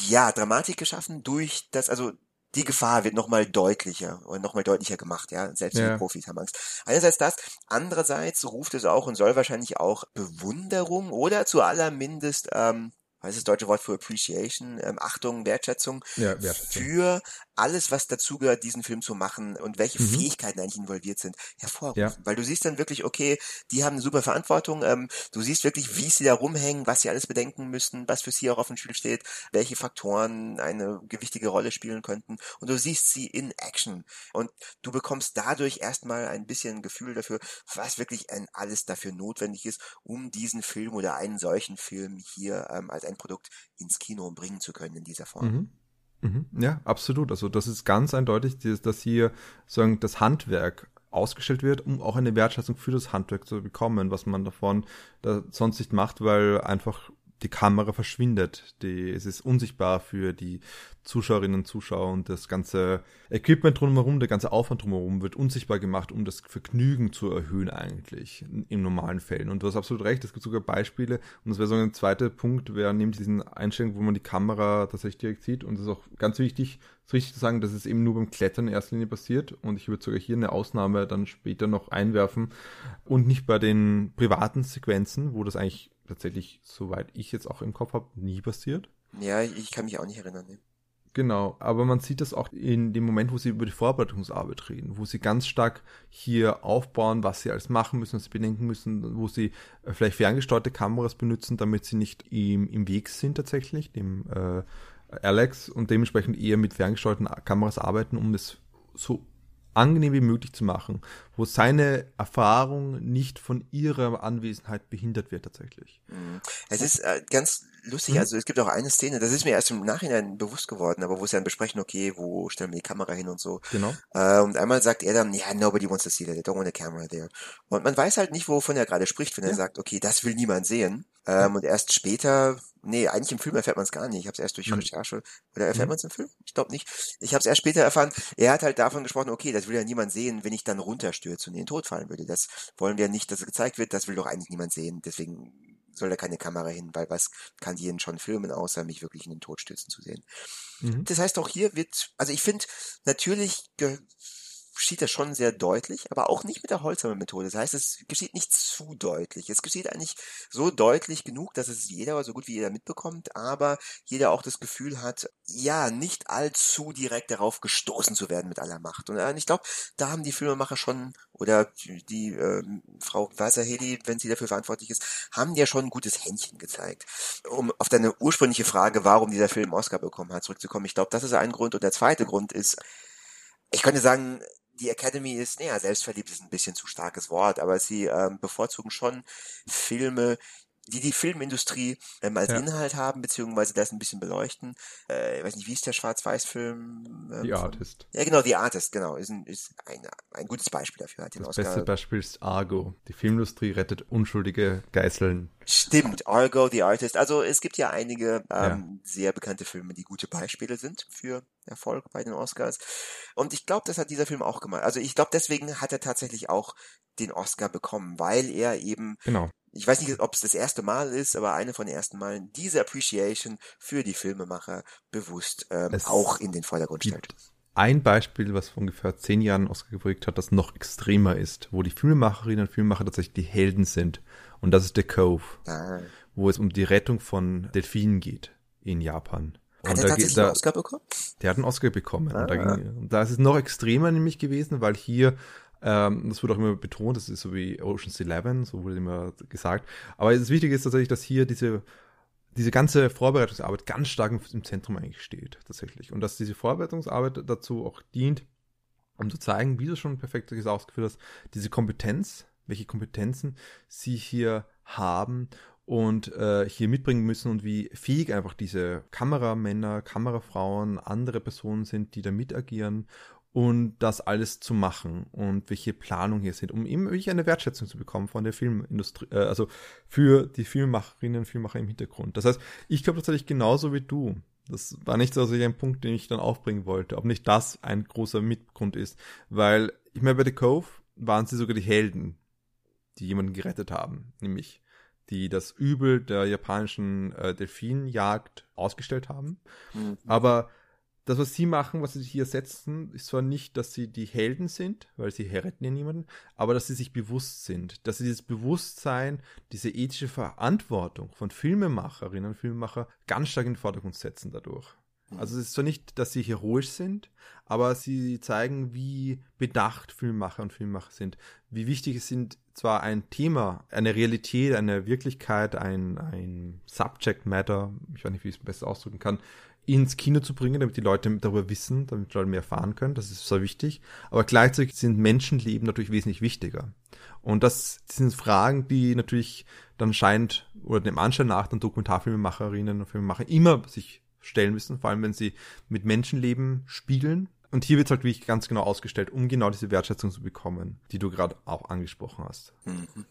ja, Dramatik geschaffen durch das, also die Gefahr wird nochmal deutlicher und nochmal deutlicher gemacht, ja. Selbst ja. die Profis haben Angst. Einerseits das, andererseits ruft es auch und soll wahrscheinlich auch Bewunderung oder zu allermindest, ähm, was ist das deutsche Wort für Appreciation, ähm, Achtung, Wertschätzung, ja, Wertschätzung, für alles, was dazugehört, diesen Film zu machen und welche mhm. Fähigkeiten eigentlich involviert sind, hervorrufen. Ja. Weil du siehst dann wirklich, okay, die haben eine super Verantwortung, ähm, du siehst wirklich, wie sie da rumhängen, was sie alles bedenken müssen, was für sie auch auf dem Spiel steht, welche Faktoren eine gewichtige Rolle spielen könnten und du siehst sie in Action und du bekommst dadurch erstmal ein bisschen Gefühl dafür, was wirklich ein, alles dafür notwendig ist, um diesen Film oder einen solchen Film hier ähm, als ein Produkt ins Kino bringen zu können in dieser Form. Mhm. Mhm. Ja, absolut. Also das ist ganz eindeutig, dass hier sagen, das Handwerk ausgestellt wird, um auch eine Wertschätzung für das Handwerk zu bekommen, was man davon da sonst nicht macht, weil einfach die Kamera verschwindet. Die, es ist unsichtbar für die Zuschauerinnen und Zuschauer und das ganze Equipment drumherum, der ganze Aufwand drumherum wird unsichtbar gemacht, um das Vergnügen zu erhöhen eigentlich in normalen Fällen. Und du hast absolut recht, es gibt sogar Beispiele und das wäre so ein zweiter Punkt, wäre neben diesen Einstellungen, wo man die Kamera tatsächlich direkt sieht und das ist auch ganz wichtig, so richtig zu sagen, dass es eben nur beim Klettern in erster Linie passiert und ich würde sogar hier eine Ausnahme dann später noch einwerfen und nicht bei den privaten Sequenzen, wo das eigentlich tatsächlich, soweit ich jetzt auch im Kopf habe, nie passiert. Ja, ich kann mich auch nicht erinnern. Ne? Genau, aber man sieht das auch in dem Moment, wo sie über die Vorbereitungsarbeit reden, wo sie ganz stark hier aufbauen, was sie alles machen müssen, was sie bedenken müssen, wo sie äh, vielleicht ferngesteuerte Kameras benutzen, damit sie nicht im, im Weg sind tatsächlich, dem äh, Alex und dementsprechend eher mit ferngesteuerten Kameras arbeiten, um es so angenehm wie möglich zu machen, wo seine Erfahrung nicht von ihrer Anwesenheit behindert wird tatsächlich. Mhm. Es ist äh, ganz lustig, mhm. also es gibt auch eine Szene, das ist mir erst im Nachhinein bewusst geworden, aber wo sie dann besprechen, okay, wo stellen wir die Kamera hin und so. Genau. Äh, und einmal sagt er dann, ja, yeah, nobody wants to see that, they don't want a camera there. Und man weiß halt nicht, wovon er gerade spricht, wenn ja. er sagt, okay, das will niemand sehen. Ähm. Und erst später Nee, eigentlich im Film erfährt man es gar nicht. Ich habe es erst durch mhm. Recherche. Oder erfährt mhm. man es im Film? Ich glaube nicht. Ich habe es erst später erfahren. Er hat halt davon gesprochen, okay, das will ja niemand sehen, wenn ich dann runterstürze und in den Tod fallen würde. Das wollen wir nicht, dass es gezeigt wird. Das will doch eigentlich niemand sehen. Deswegen soll da keine Kamera hin, weil was kann die denn schon filmen, außer mich wirklich in den Tod stürzen zu sehen. Mhm. Das heißt, auch hier wird, also ich finde, natürlich geschieht das schon sehr deutlich, aber auch nicht mit der Holzhammer-Methode. Das heißt, es geschieht nicht zu deutlich. Es geschieht eigentlich so deutlich genug, dass es jeder so gut wie jeder mitbekommt, aber jeder auch das Gefühl hat, ja, nicht allzu direkt darauf gestoßen zu werden mit aller Macht. Und äh, ich glaube, da haben die Filmemacher schon, oder die äh, Frau Wasserheli, wenn sie dafür verantwortlich ist, haben ja schon ein gutes Händchen gezeigt. Um auf deine ursprüngliche Frage, warum dieser Film Oscar bekommen hat, zurückzukommen. Ich glaube, das ist ein Grund. Und der zweite Grund ist, ich könnte sagen, die Academy ist, naja, selbstverliebt ist ein bisschen zu starkes Wort, aber sie ähm, bevorzugen schon Filme, die die Filmindustrie ähm, als ja. Inhalt haben, beziehungsweise das ein bisschen beleuchten. Äh, ich weiß nicht, wie ist der Schwarz-Weiß-Film? Ähm, The Artist. Ja, genau, The Artist, genau. Ist ein, ist ein, ein gutes Beispiel dafür. Hat den das Oscar. beste Beispiel ist Argo. Die Filmindustrie rettet unschuldige Geißeln. Stimmt, Argo, The Artist. Also es gibt ja einige ähm, ja. sehr bekannte Filme, die gute Beispiele sind für Erfolg bei den Oscars. Und ich glaube, das hat dieser Film auch gemacht. Also ich glaube, deswegen hat er tatsächlich auch den Oscar bekommen, weil er eben genau ich weiß nicht, ob es das erste Mal ist, aber eine von den ersten Malen, diese Appreciation für die Filmemacher bewusst ähm, auch in den Vordergrund stellt. Ein Beispiel, was vor ungefähr zehn Jahren Oscar geprägt hat, das noch extremer ist, wo die Filmemacherinnen und Filmemacher tatsächlich die Helden sind. Und das ist The Cove, ah. wo es um die Rettung von Delfinen geht in Japan. Hat er tatsächlich da, einen Oscar bekommen? Der hat einen Oscar bekommen. Ah. Und, da ging, und da ist es noch extremer nämlich gewesen, weil hier ähm, das wurde auch immer betont, das ist so wie Ocean's Eleven, so wurde immer gesagt. Aber das Wichtige ist tatsächlich, dass hier diese, diese ganze Vorbereitungsarbeit ganz stark im Zentrum eigentlich steht, tatsächlich. Und dass diese Vorbereitungsarbeit dazu auch dient, um zu zeigen, wie du schon perfekt ausgeführt hast, diese Kompetenz, welche Kompetenzen sie hier haben und äh, hier mitbringen müssen und wie fähig einfach diese Kameramänner, Kamerafrauen, andere Personen sind, die da mit agieren und das alles zu machen und welche Planung hier sind, um eben wirklich eine Wertschätzung zu bekommen von der Filmindustrie, äh, also für die Filmemacherinnen und Filmemacher im Hintergrund. Das heißt, ich glaube tatsächlich genauso wie du. Das war nicht so ein Punkt, den ich dann aufbringen wollte, ob nicht das ein großer Mitgrund ist, weil ich meine, bei The Cove waren sie sogar die Helden, die jemanden gerettet haben, nämlich die das Übel der japanischen äh, Delfinjagd ausgestellt haben. Mhm. Aber das, was sie machen, was sie hier setzen, ist zwar nicht, dass sie die Helden sind, weil sie retten ja niemanden, aber dass sie sich bewusst sind, dass sie dieses Bewusstsein, diese ethische Verantwortung von Filmemacherinnen und Filmemacher ganz stark in den Vordergrund setzen dadurch. Also es ist zwar nicht, dass sie heroisch sind, aber sie zeigen, wie bedacht Filmemacher und Filmemacher sind. Wie wichtig es sind, zwar ein Thema, eine Realität, eine Wirklichkeit, ein, ein Subject Matter, ich weiß nicht, wie ich es besser ausdrücken kann, ins Kino zu bringen, damit die Leute darüber wissen, damit die Leute mehr erfahren können. Das ist sehr wichtig. Aber gleichzeitig sind Menschenleben natürlich wesentlich wichtiger. Und das sind Fragen, die natürlich dann scheint, oder dem Anschein nach, dann Dokumentarfilmemacherinnen und Filmemacher immer sich stellen müssen, vor allem wenn sie mit Menschenleben spiegeln. Und hier wird es halt wirklich ganz genau ausgestellt, um genau diese Wertschätzung zu bekommen, die du gerade auch angesprochen hast. Mhm.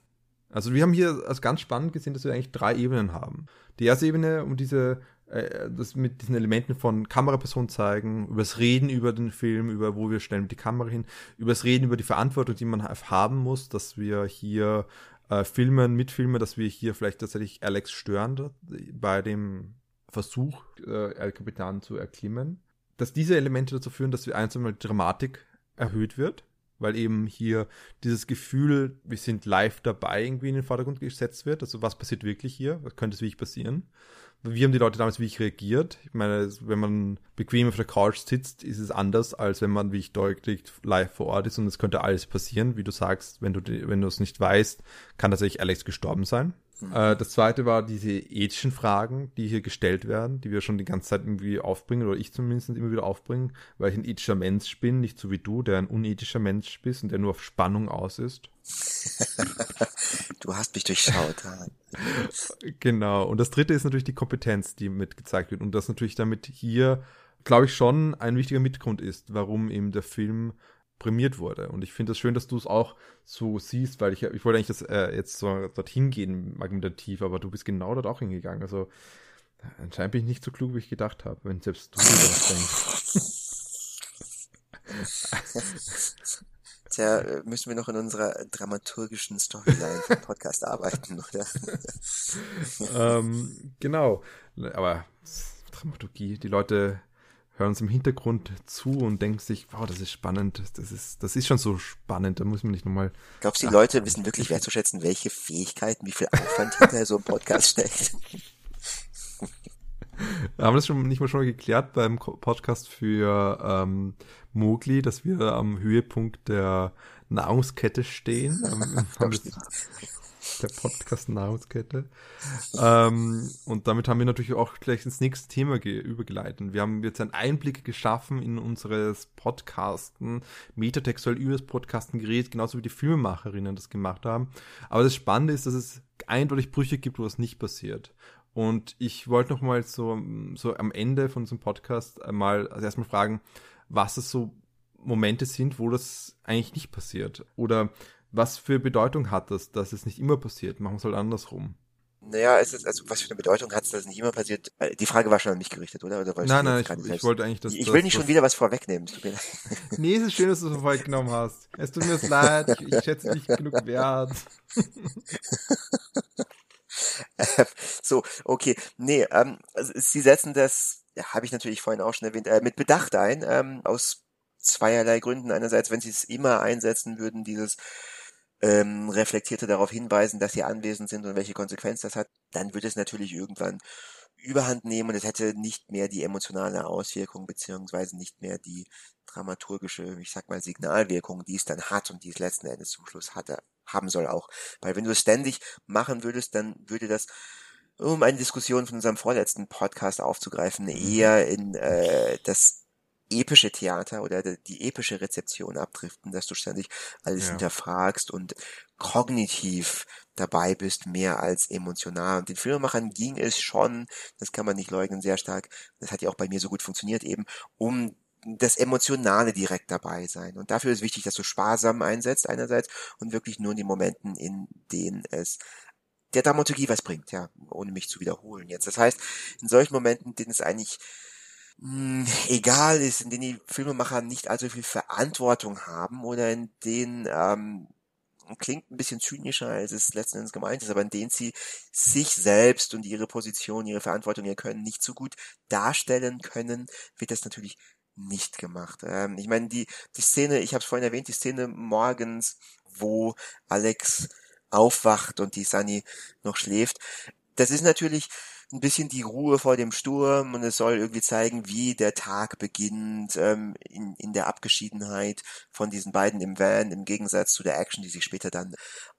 Also wir haben hier als ganz spannend gesehen, dass wir eigentlich drei Ebenen haben. Die erste Ebene, um diese äh, das mit diesen Elementen von Kameraperson zeigen, übers Reden über den Film, über wo wir stellen die Kamera hin, übers Reden über die Verantwortung, die man haben muss, dass wir hier äh, filmen, mitfilmen, dass wir hier vielleicht tatsächlich Alex stören bei dem Versuch, äh, El Capitan zu erklimmen. Dass diese Elemente dazu führen, dass wir einzeln die Dramatik erhöht wird, weil eben hier dieses Gefühl, wir sind live dabei, irgendwie in den Vordergrund gesetzt wird. Also was passiert wirklich hier? Was könnte es wirklich passieren? Wie haben die Leute damals wirklich reagiert? Ich meine, wenn man bequem auf der Couch sitzt, ist es anders, als wenn man wie ich deutlich live vor Ort ist und es könnte alles passieren. Wie du sagst, wenn du, wenn du es nicht weißt, kann tatsächlich Alex gestorben sein. Mhm. Äh, das zweite war diese ethischen Fragen, die hier gestellt werden, die wir schon die ganze Zeit irgendwie aufbringen, oder ich zumindest immer wieder aufbringen, weil ich ein ethischer Mensch bin, nicht so wie du, der ein unethischer Mensch bist und der nur auf Spannung aus ist. du hast mich durchschaut. genau. Und das dritte ist natürlich die Kompetenz, die mitgezeigt wird. Und das natürlich damit hier, glaube ich, schon ein wichtiger Mitgrund ist, warum eben der Film prämiert wurde. Und ich finde es das schön, dass du es auch so siehst, weil ich, ich wollte eigentlich das äh, jetzt so dorthin gehen, argumentativ, aber du bist genau dort auch hingegangen. Also anscheinend bin ich nicht so klug, wie ich gedacht habe, wenn selbst du das denkst. Tja, müssen wir noch in unserer dramaturgischen Storyline vom Podcast arbeiten, oder? ähm, genau. Aber Dramaturgie, die Leute hören uns im Hintergrund zu und denken sich, wow, das ist spannend, das ist, das ist schon so spannend, da muss man nicht nochmal. Glaubst du, die Leute wissen wirklich wertzuschätzen, welche Fähigkeiten, wie viel Aufwand hinter so einem Podcast steckt? Haben wir das schon nicht mal schon geklärt beim Podcast für ähm, Mowgli, dass wir am Höhepunkt der Nahrungskette stehen? haben, der Podcast-Nahrungskette. ähm, und damit haben wir natürlich auch gleich ins nächste Thema übergeleitet. Wir haben jetzt einen Einblick geschaffen in unseres Podcasten, metatextuell übers Podcasten geredet, genauso wie die Filmemacherinnen das gemacht haben. Aber das Spannende ist, dass es eindeutig Brüche gibt, wo das nicht passiert. Und ich wollte noch mal so, so am Ende von unserem Podcast mal also erstmal fragen, was es so Momente sind, wo das eigentlich nicht passiert. Oder was für Bedeutung hat das, dass es nicht immer passiert? Machen wir es halt andersrum. Naja, es ist, also was für eine Bedeutung hat es, dass es nicht immer passiert? Die Frage war schon an mich gerichtet, oder? oder nein, nein, ich, ich wollte eigentlich das. Ich will nicht schon wieder was vorwegnehmen. nee, es ist schön, dass du es vorweggenommen hast. Es tut mir leid, ich, ich schätze nicht genug wert. so, okay. Nee, ähm, also sie setzen das, ja, habe ich natürlich vorhin auch schon erwähnt, äh, mit Bedacht ein, ähm, aus zweierlei Gründen. Einerseits, wenn sie es immer einsetzen würden, dieses ähm, reflektierte darauf hinweisen, dass sie anwesend sind und welche Konsequenz das hat, dann würde es natürlich irgendwann überhand nehmen und es hätte nicht mehr die emotionale Auswirkung beziehungsweise nicht mehr die dramaturgische, ich sag mal, Signalwirkung, die es dann hat und die es letzten Endes zum Schluss hatte, haben soll auch. Weil wenn du es ständig machen würdest, dann würde das um eine Diskussion von unserem vorletzten Podcast aufzugreifen, mhm. eher in äh, das epische Theater oder die epische Rezeption abdriften, dass du ständig alles ja. hinterfragst und kognitiv dabei bist, mehr als emotional. Und den Filmemachern ging es schon, das kann man nicht leugnen, sehr stark, das hat ja auch bei mir so gut funktioniert eben, um das Emotionale direkt dabei sein. Und dafür ist wichtig, dass du sparsam einsetzt einerseits und wirklich nur in den Momenten, in denen es der Dramaturgie was bringt, ja, ohne mich zu wiederholen jetzt. Das heißt, in solchen Momenten, denen es eigentlich mh, hm, egal ist, in denen die Filmemacher nicht allzu viel Verantwortung haben oder in denen ähm, klingt ein bisschen zynischer, als es letzten Endes gemeint ist, aber in denen sie sich selbst und ihre Position, ihre Verantwortung, ihr Können nicht so gut darstellen können, wird das natürlich nicht gemacht. Ähm, ich meine, die, die Szene, ich habe es vorhin erwähnt, die Szene morgens, wo Alex aufwacht und die Sunny noch schläft, das ist natürlich ein bisschen die Ruhe vor dem Sturm und es soll irgendwie zeigen, wie der Tag beginnt ähm, in, in der Abgeschiedenheit von diesen beiden im Van im Gegensatz zu der Action, die sich später dann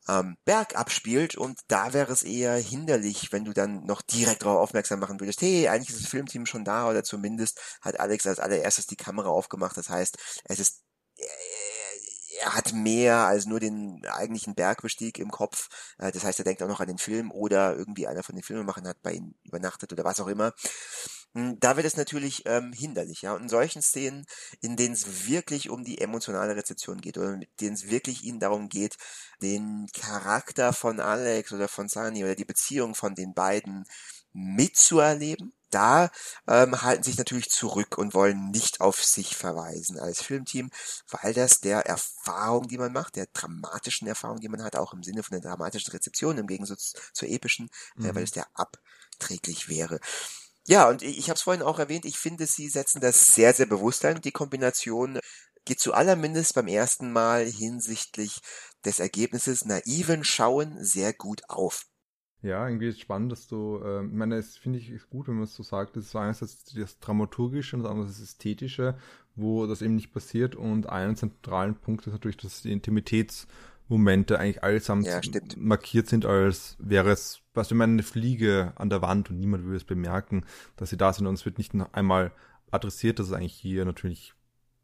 am Berg abspielt und da wäre es eher hinderlich, wenn du dann noch direkt darauf aufmerksam machen würdest, hey, eigentlich ist das Filmteam schon da oder zumindest hat Alex als allererstes die Kamera aufgemacht. Das heißt, es ist er hat mehr als nur den eigentlichen Bergbestieg im Kopf. Äh, das heißt, er denkt auch noch an den Film oder irgendwie einer von den Filmemachern hat bei ihm übernachtet oder was auch immer. Hm, da wird es natürlich ähm, hinderlich, ja. Und in solchen Szenen, in denen es wirklich um die emotionale Rezeption geht oder in denen es wirklich ihnen darum geht, den Charakter von Alex oder von Sani oder die Beziehung von den beiden mitzuerleben, da ähm, halten sich natürlich zurück und wollen nicht auf sich verweisen als Filmteam, weil das der Erfahrung, die man macht, der dramatischen Erfahrung, die man hat, auch im Sinne von der dramatischen Rezeption im Gegensatz zur epischen, mhm. äh, weil es der abträglich wäre. Ja, und ich, ich habe es vorhin auch erwähnt, ich finde, sie setzen das sehr, sehr bewusst ein. Die Kombination geht zu allermindest beim ersten Mal hinsichtlich des Ergebnisses naiven Schauen sehr gut auf. Ja, irgendwie ist es spannend, dass du, äh, ich meine, es finde ich ist gut, wenn man es so sagt, das ist einerseits das Dramaturgische und das andere das Ästhetische, wo das eben nicht passiert und einen zentralen Punkt ist natürlich, dass die Intimitätsmomente eigentlich allesamt ja, markiert sind, als wäre es, was wenn man eine Fliege an der Wand und niemand würde es bemerken, dass sie da sind und es wird nicht noch einmal adressiert, dass es eigentlich hier natürlich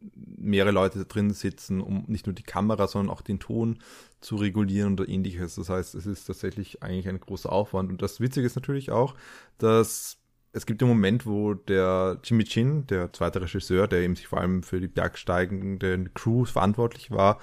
mehrere Leute drin sitzen, um nicht nur die Kamera, sondern auch den Ton zu regulieren oder ähnliches. Das heißt, es ist tatsächlich eigentlich ein großer Aufwand. Und das Witzige ist natürlich auch, dass es gibt den Moment, wo der Jimmy Chin, der zweite Regisseur, der eben sich vor allem für die bergsteigende Crew verantwortlich war,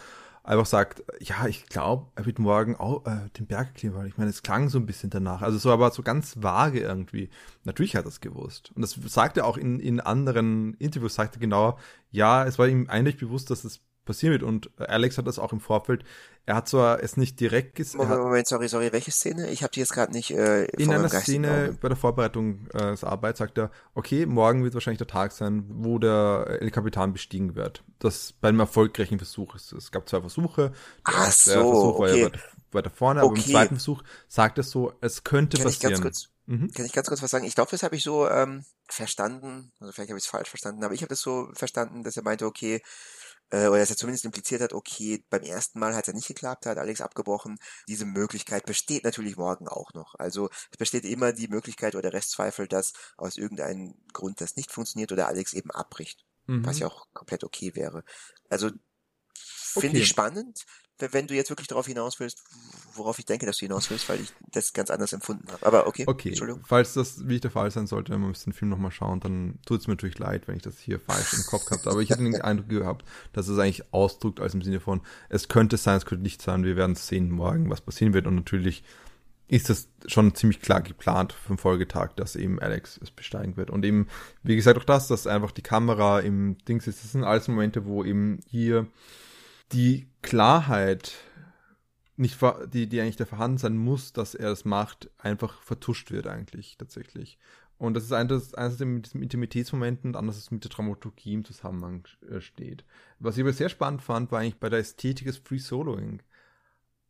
einfach sagt, ja, ich glaube, er wird morgen auch äh, den Berg erklimmen. Ich meine, es klang so ein bisschen danach. Also so, aber so ganz vage irgendwie. Natürlich hat er es gewusst. Und das sagt er auch in, in anderen Interviews, sagt er genau, ja, es war ihm eigentlich bewusst, dass es passieren wird. Und Alex hat das auch im Vorfeld er hat zwar es nicht direkt gesagt. Moment, Moment, sorry, sorry, welche Szene? Ich habe die jetzt gerade nicht. Äh, in einer Szene bei der Vorbereitung äh, des Arbeit sagt er, okay, morgen wird wahrscheinlich der Tag sein, wo der El Capitan bestiegen wird. Das bei einem erfolgreichen Versuch ist. Es gab zwei Versuche. Der, Ach so, der Versuch okay. war ja weiter, weiter vorne, okay. aber im zweiten Versuch sagt er so, es könnte Kann passieren. Ich ganz kurz, mhm. Kann ich ganz kurz was sagen? Ich glaube, das habe ich so ähm, verstanden, also vielleicht habe ich es falsch verstanden, aber ich habe das so verstanden, dass er meinte, okay, äh, oder dass er zumindest impliziert hat, okay, beim ersten Mal hat es ja nicht geklappt, hat Alex abgebrochen. Diese Möglichkeit besteht natürlich morgen auch noch. Also es besteht immer die Möglichkeit oder Restzweifel, dass aus irgendeinem Grund das nicht funktioniert oder Alex eben abbricht. Mhm. Was ja auch komplett okay wäre. Also finde okay. ich spannend wenn du jetzt wirklich darauf hinaus willst, worauf ich denke, dass du hinaus willst, weil ich das ganz anders empfunden habe. Aber okay, okay. Entschuldigung. Falls das wie der Fall sein sollte, wenn wir den Film nochmal schauen, dann tut es mir natürlich leid, wenn ich das hier falsch im Kopf gehabt habe. Aber ich hatte den Eindruck gehabt, dass es eigentlich ausdrückt, als im Sinne von, es könnte sein, es könnte nicht sein, wir werden sehen morgen, was passieren wird. Und natürlich ist das schon ziemlich klar geplant für den Folgetag, dass eben Alex es besteigen wird. Und eben, wie gesagt, auch das, dass einfach die Kamera im Dings ist, das sind alles Momente, wo eben hier die Klarheit, nicht, die, die eigentlich da vorhanden sein muss, dass er das macht, einfach vertuscht wird eigentlich tatsächlich. Und das ist eines, eines mit diesem Intimitätsmomenten und anderes mit der Dramaturgie im Zusammenhang äh, steht. Was ich aber sehr spannend fand, war eigentlich bei der Ästhetik des Free Soloing.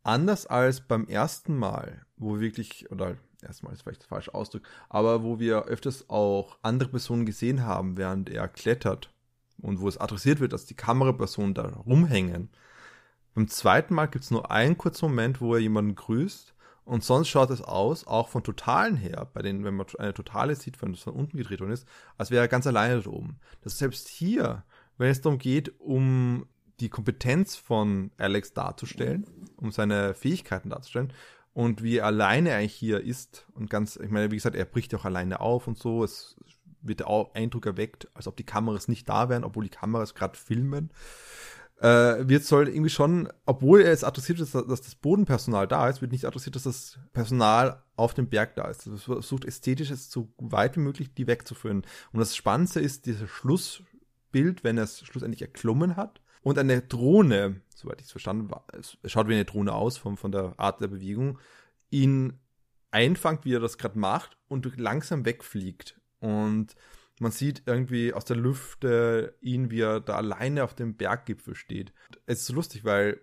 Anders als beim ersten Mal, wo wir wirklich, oder erstmal ist vielleicht der falsche Ausdruck, aber wo wir öfters auch andere Personen gesehen haben, während er klettert und wo es adressiert wird, dass die Kamerapersonen da rumhängen. Beim zweiten Mal gibt es nur einen kurzen Moment, wo er jemanden grüßt und sonst schaut es aus, auch von Totalen her, bei denen, wenn man eine Totale sieht, wenn es von unten gedreht worden ist, als wäre er ganz alleine da oben. Das selbst hier, wenn es darum geht, um die Kompetenz von Alex darzustellen, um seine Fähigkeiten darzustellen und wie er alleine eigentlich hier ist und ganz, ich meine, wie gesagt, er bricht ja auch alleine auf und so, es wird der Eindruck erweckt, als ob die Kameras nicht da wären, obwohl die Kameras gerade filmen. Äh, wird soll irgendwie schon, obwohl er es adressiert ist, dass das Bodenpersonal da ist, wird nicht adressiert, dass das Personal auf dem Berg da ist. Es versucht ästhetisch es so weit wie möglich die wegzuführen. Und das Spannendste ist dieses Schlussbild, wenn er es schlussendlich erklommen hat und eine Drohne, soweit ich es verstanden habe, es schaut wie eine Drohne aus von, von der Art der Bewegung, ihn einfangt, wie er das gerade macht und langsam wegfliegt. Und man sieht irgendwie aus der Lüfte ihn, wie er da alleine auf dem Berggipfel steht. Es ist so lustig, weil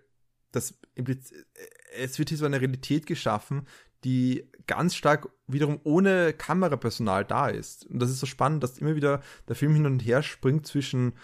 das es wird hier so eine Realität geschaffen, die ganz stark wiederum ohne Kamerapersonal da ist. Und das ist so spannend, dass immer wieder der Film hin und her springt zwischen,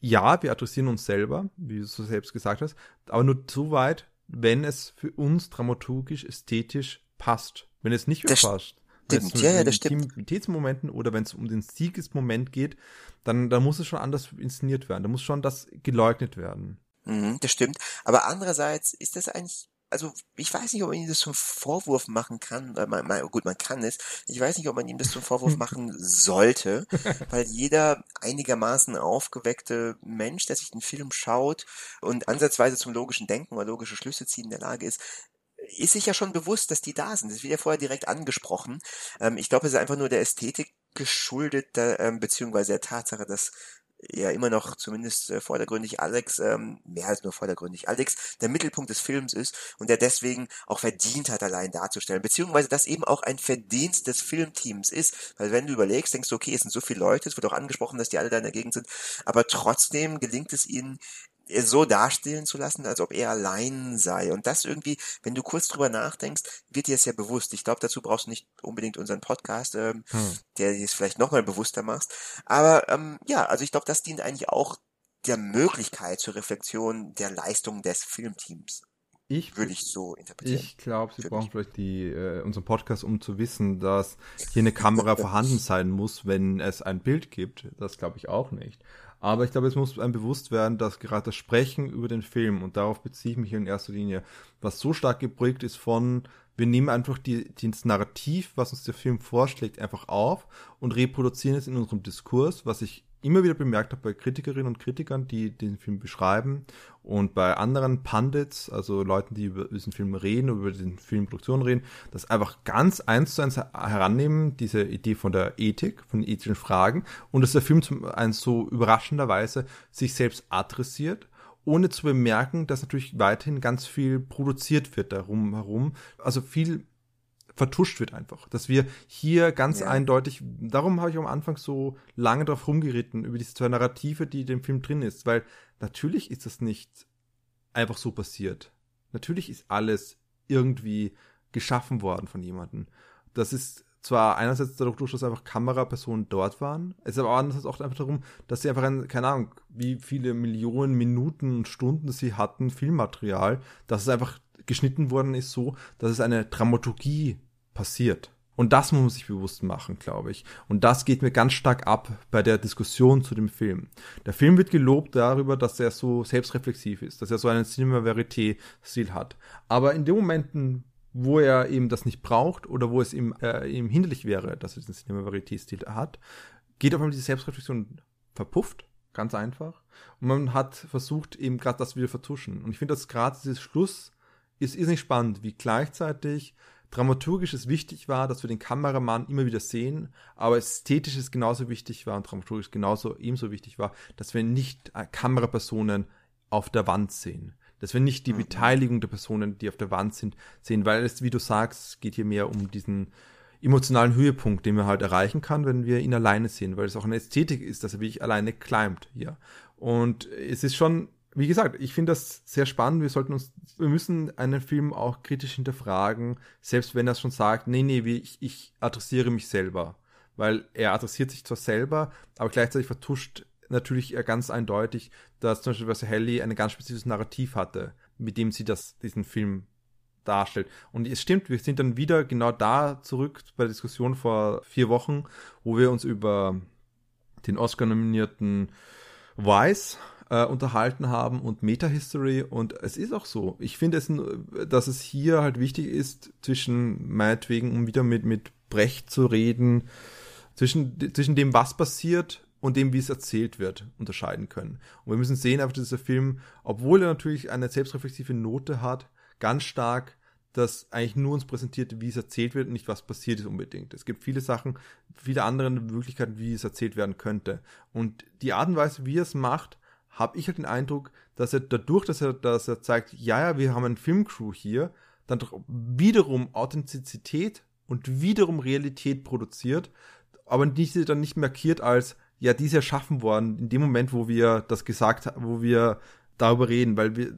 ja, wir adressieren uns selber, wie du so selbst gesagt hast, aber nur so weit, wenn es für uns dramaturgisch, ästhetisch passt. Wenn es nicht mehr passt. Stimmt, ja, ja, das stimmt. Intimitätsmomenten oder wenn es um den Siegesmoment geht, dann, dann muss es schon anders inszeniert werden. Da muss schon das geleugnet werden. Mhm, das stimmt. Aber andererseits ist das eigentlich also ich weiß nicht, ob man ihm das zum Vorwurf machen kann. Man, man, gut, man kann es. Ich weiß nicht, ob man ihm das zum Vorwurf machen sollte, weil jeder einigermaßen aufgeweckte Mensch, der sich den Film schaut und ansatzweise zum logischen Denken oder logische Schlüsse ziehen in der Lage ist, ist sich ja schon bewusst, dass die da sind. Das wird ja vorher direkt angesprochen. Ähm, ich glaube, es ist einfach nur der Ästhetik geschuldet, ähm, beziehungsweise der Tatsache, dass ja immer noch zumindest äh, vordergründig Alex, ähm, mehr als nur vordergründig Alex, der Mittelpunkt des Films ist und der deswegen auch verdient hat, allein darzustellen. Beziehungsweise das eben auch ein Verdienst des Filmteams ist. Weil wenn du überlegst, denkst du, okay, es sind so viele Leute, es wird auch angesprochen, dass die alle da in der Gegend sind, aber trotzdem gelingt es ihnen, so dastehen zu lassen, als ob er allein sei. Und das irgendwie, wenn du kurz drüber nachdenkst, wird dir es ja bewusst. Ich glaube, dazu brauchst du nicht unbedingt unseren Podcast, ähm, hm. der dir es vielleicht nochmal bewusster machst. Aber ähm, ja, also ich glaube, das dient eigentlich auch der Möglichkeit zur Reflexion der Leistung des Filmteams. Ich würde ich so interpretieren. Ich glaube, Sie brauchen mich. vielleicht die äh, unseren Podcast, um zu wissen, dass hier eine Kamera vorhanden sein muss, wenn es ein Bild gibt. Das glaube ich auch nicht. Aber ich glaube, es muss einem bewusst werden, dass gerade das Sprechen über den Film, und darauf beziehe ich mich in erster Linie, was so stark geprägt ist von, wir nehmen einfach die, das Narrativ, was uns der Film vorschlägt, einfach auf und reproduzieren es in unserem Diskurs, was ich immer wieder bemerkt habe bei Kritikerinnen und Kritikern, die den Film beschreiben und bei anderen Pundits, also Leuten, die über diesen Film reden, über den Filmproduktion reden, das einfach ganz eins zu eins herannehmen, diese Idee von der Ethik, von den ethischen Fragen und dass der Film zum einen so überraschenderweise sich selbst adressiert ohne zu bemerken, dass natürlich weiterhin ganz viel produziert wird darum herum. Also viel vertuscht wird einfach. Dass wir hier ganz ja. eindeutig, darum habe ich am Anfang so lange drauf rumgeritten, über diese zwei Narrative, die in dem Film drin ist, weil natürlich ist das nicht einfach so passiert. Natürlich ist alles irgendwie geschaffen worden von jemandem. Das ist zwar einerseits dadurch, dass einfach Kamerapersonen dort waren, es ist aber andererseits auch einfach darum, dass sie einfach, ein, keine Ahnung, wie viele Millionen Minuten und Stunden sie hatten, Filmmaterial, dass es einfach geschnitten worden ist so, dass es eine Dramaturgie passiert. Und das muss man sich bewusst machen, glaube ich. Und das geht mir ganz stark ab bei der Diskussion zu dem Film. Der Film wird gelobt darüber, dass er so selbstreflexiv ist, dass er so einen Cinema Verité-Stil hat. Aber in den Momenten, wo er eben das nicht braucht oder wo es ihm, äh, ihm hinderlich wäre, dass er diesen Cinema Verité-Stil hat, geht auf einmal diese Selbstreflexion verpufft. Ganz einfach. Und man hat versucht, eben gerade das wieder vertuschen. Und ich finde, dass gerade dieses Schluss ist, ist nicht spannend, wie gleichzeitig dramaturgisch es wichtig war, dass wir den Kameramann immer wieder sehen, aber ästhetisch es genauso wichtig war und dramaturgisch genauso ebenso wichtig war, dass wir nicht äh, Kamerapersonen auf der Wand sehen. Dass wir nicht die mhm. Beteiligung der Personen, die auf der Wand sind, sehen, weil es, wie du sagst, geht hier mehr um diesen emotionalen Höhepunkt, den man halt erreichen kann, wenn wir ihn alleine sehen, weil es auch eine Ästhetik ist, dass er wirklich alleine climbt hier. Und es ist schon wie gesagt, ich finde das sehr spannend. Wir sollten uns, wir müssen einen Film auch kritisch hinterfragen, selbst wenn er schon sagt, nee, nee, ich, ich adressiere mich selber. Weil er adressiert sich zwar selber, aber gleichzeitig vertuscht natürlich er ganz eindeutig, dass zum Beispiel Helly ein ganz spezifisches Narrativ hatte, mit dem sie das, diesen Film darstellt. Und es stimmt, wir sind dann wieder genau da zurück bei der Diskussion vor vier Wochen, wo wir uns über den Oscar-nominierten Vice äh, unterhalten haben und Meta-History und es ist auch so. Ich finde, es, dass es hier halt wichtig ist, zwischen meinetwegen, um wieder mit, mit Brecht zu reden, zwischen, zwischen dem, was passiert und dem, wie es erzählt wird, unterscheiden können. Und wir müssen sehen, einfach, dass dieser Film, obwohl er natürlich eine selbstreflexive Note hat, ganz stark das eigentlich nur uns präsentiert, wie es erzählt wird und nicht was passiert ist unbedingt. Es gibt viele Sachen, viele andere Möglichkeiten, wie es erzählt werden könnte. Und die Art und Weise, wie er es macht, habe ich halt den Eindruck, dass er dadurch, dass er, dass er zeigt, ja, ja, wir haben einen Filmcrew hier, dann doch wiederum Authentizität und wiederum Realität produziert, aber diese dann nicht markiert als, ja, die ist erschaffen worden in dem Moment, wo wir das gesagt haben, wo wir darüber reden, weil wir,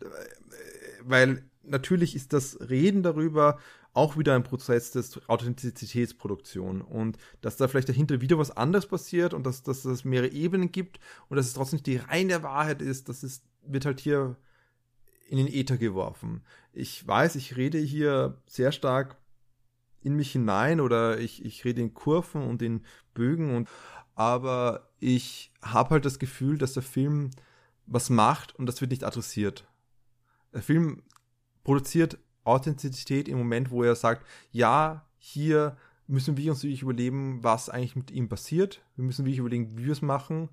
weil natürlich ist das Reden darüber auch wieder ein Prozess des Authentizitätsproduktion und dass da vielleicht dahinter wieder was anderes passiert und dass, dass es mehrere Ebenen gibt und dass es trotzdem nicht die reine Wahrheit ist, das ist, wird halt hier in den Äther geworfen. Ich weiß, ich rede hier sehr stark in mich hinein oder ich, ich rede in Kurven und in Bögen und aber ich habe halt das Gefühl, dass der Film was macht und das wird nicht adressiert. Der Film produziert Authentizität im Moment, wo er sagt, ja, hier müssen wir uns wirklich überlegen, was eigentlich mit ihm passiert. Wir müssen wirklich überlegen, wie wir es machen.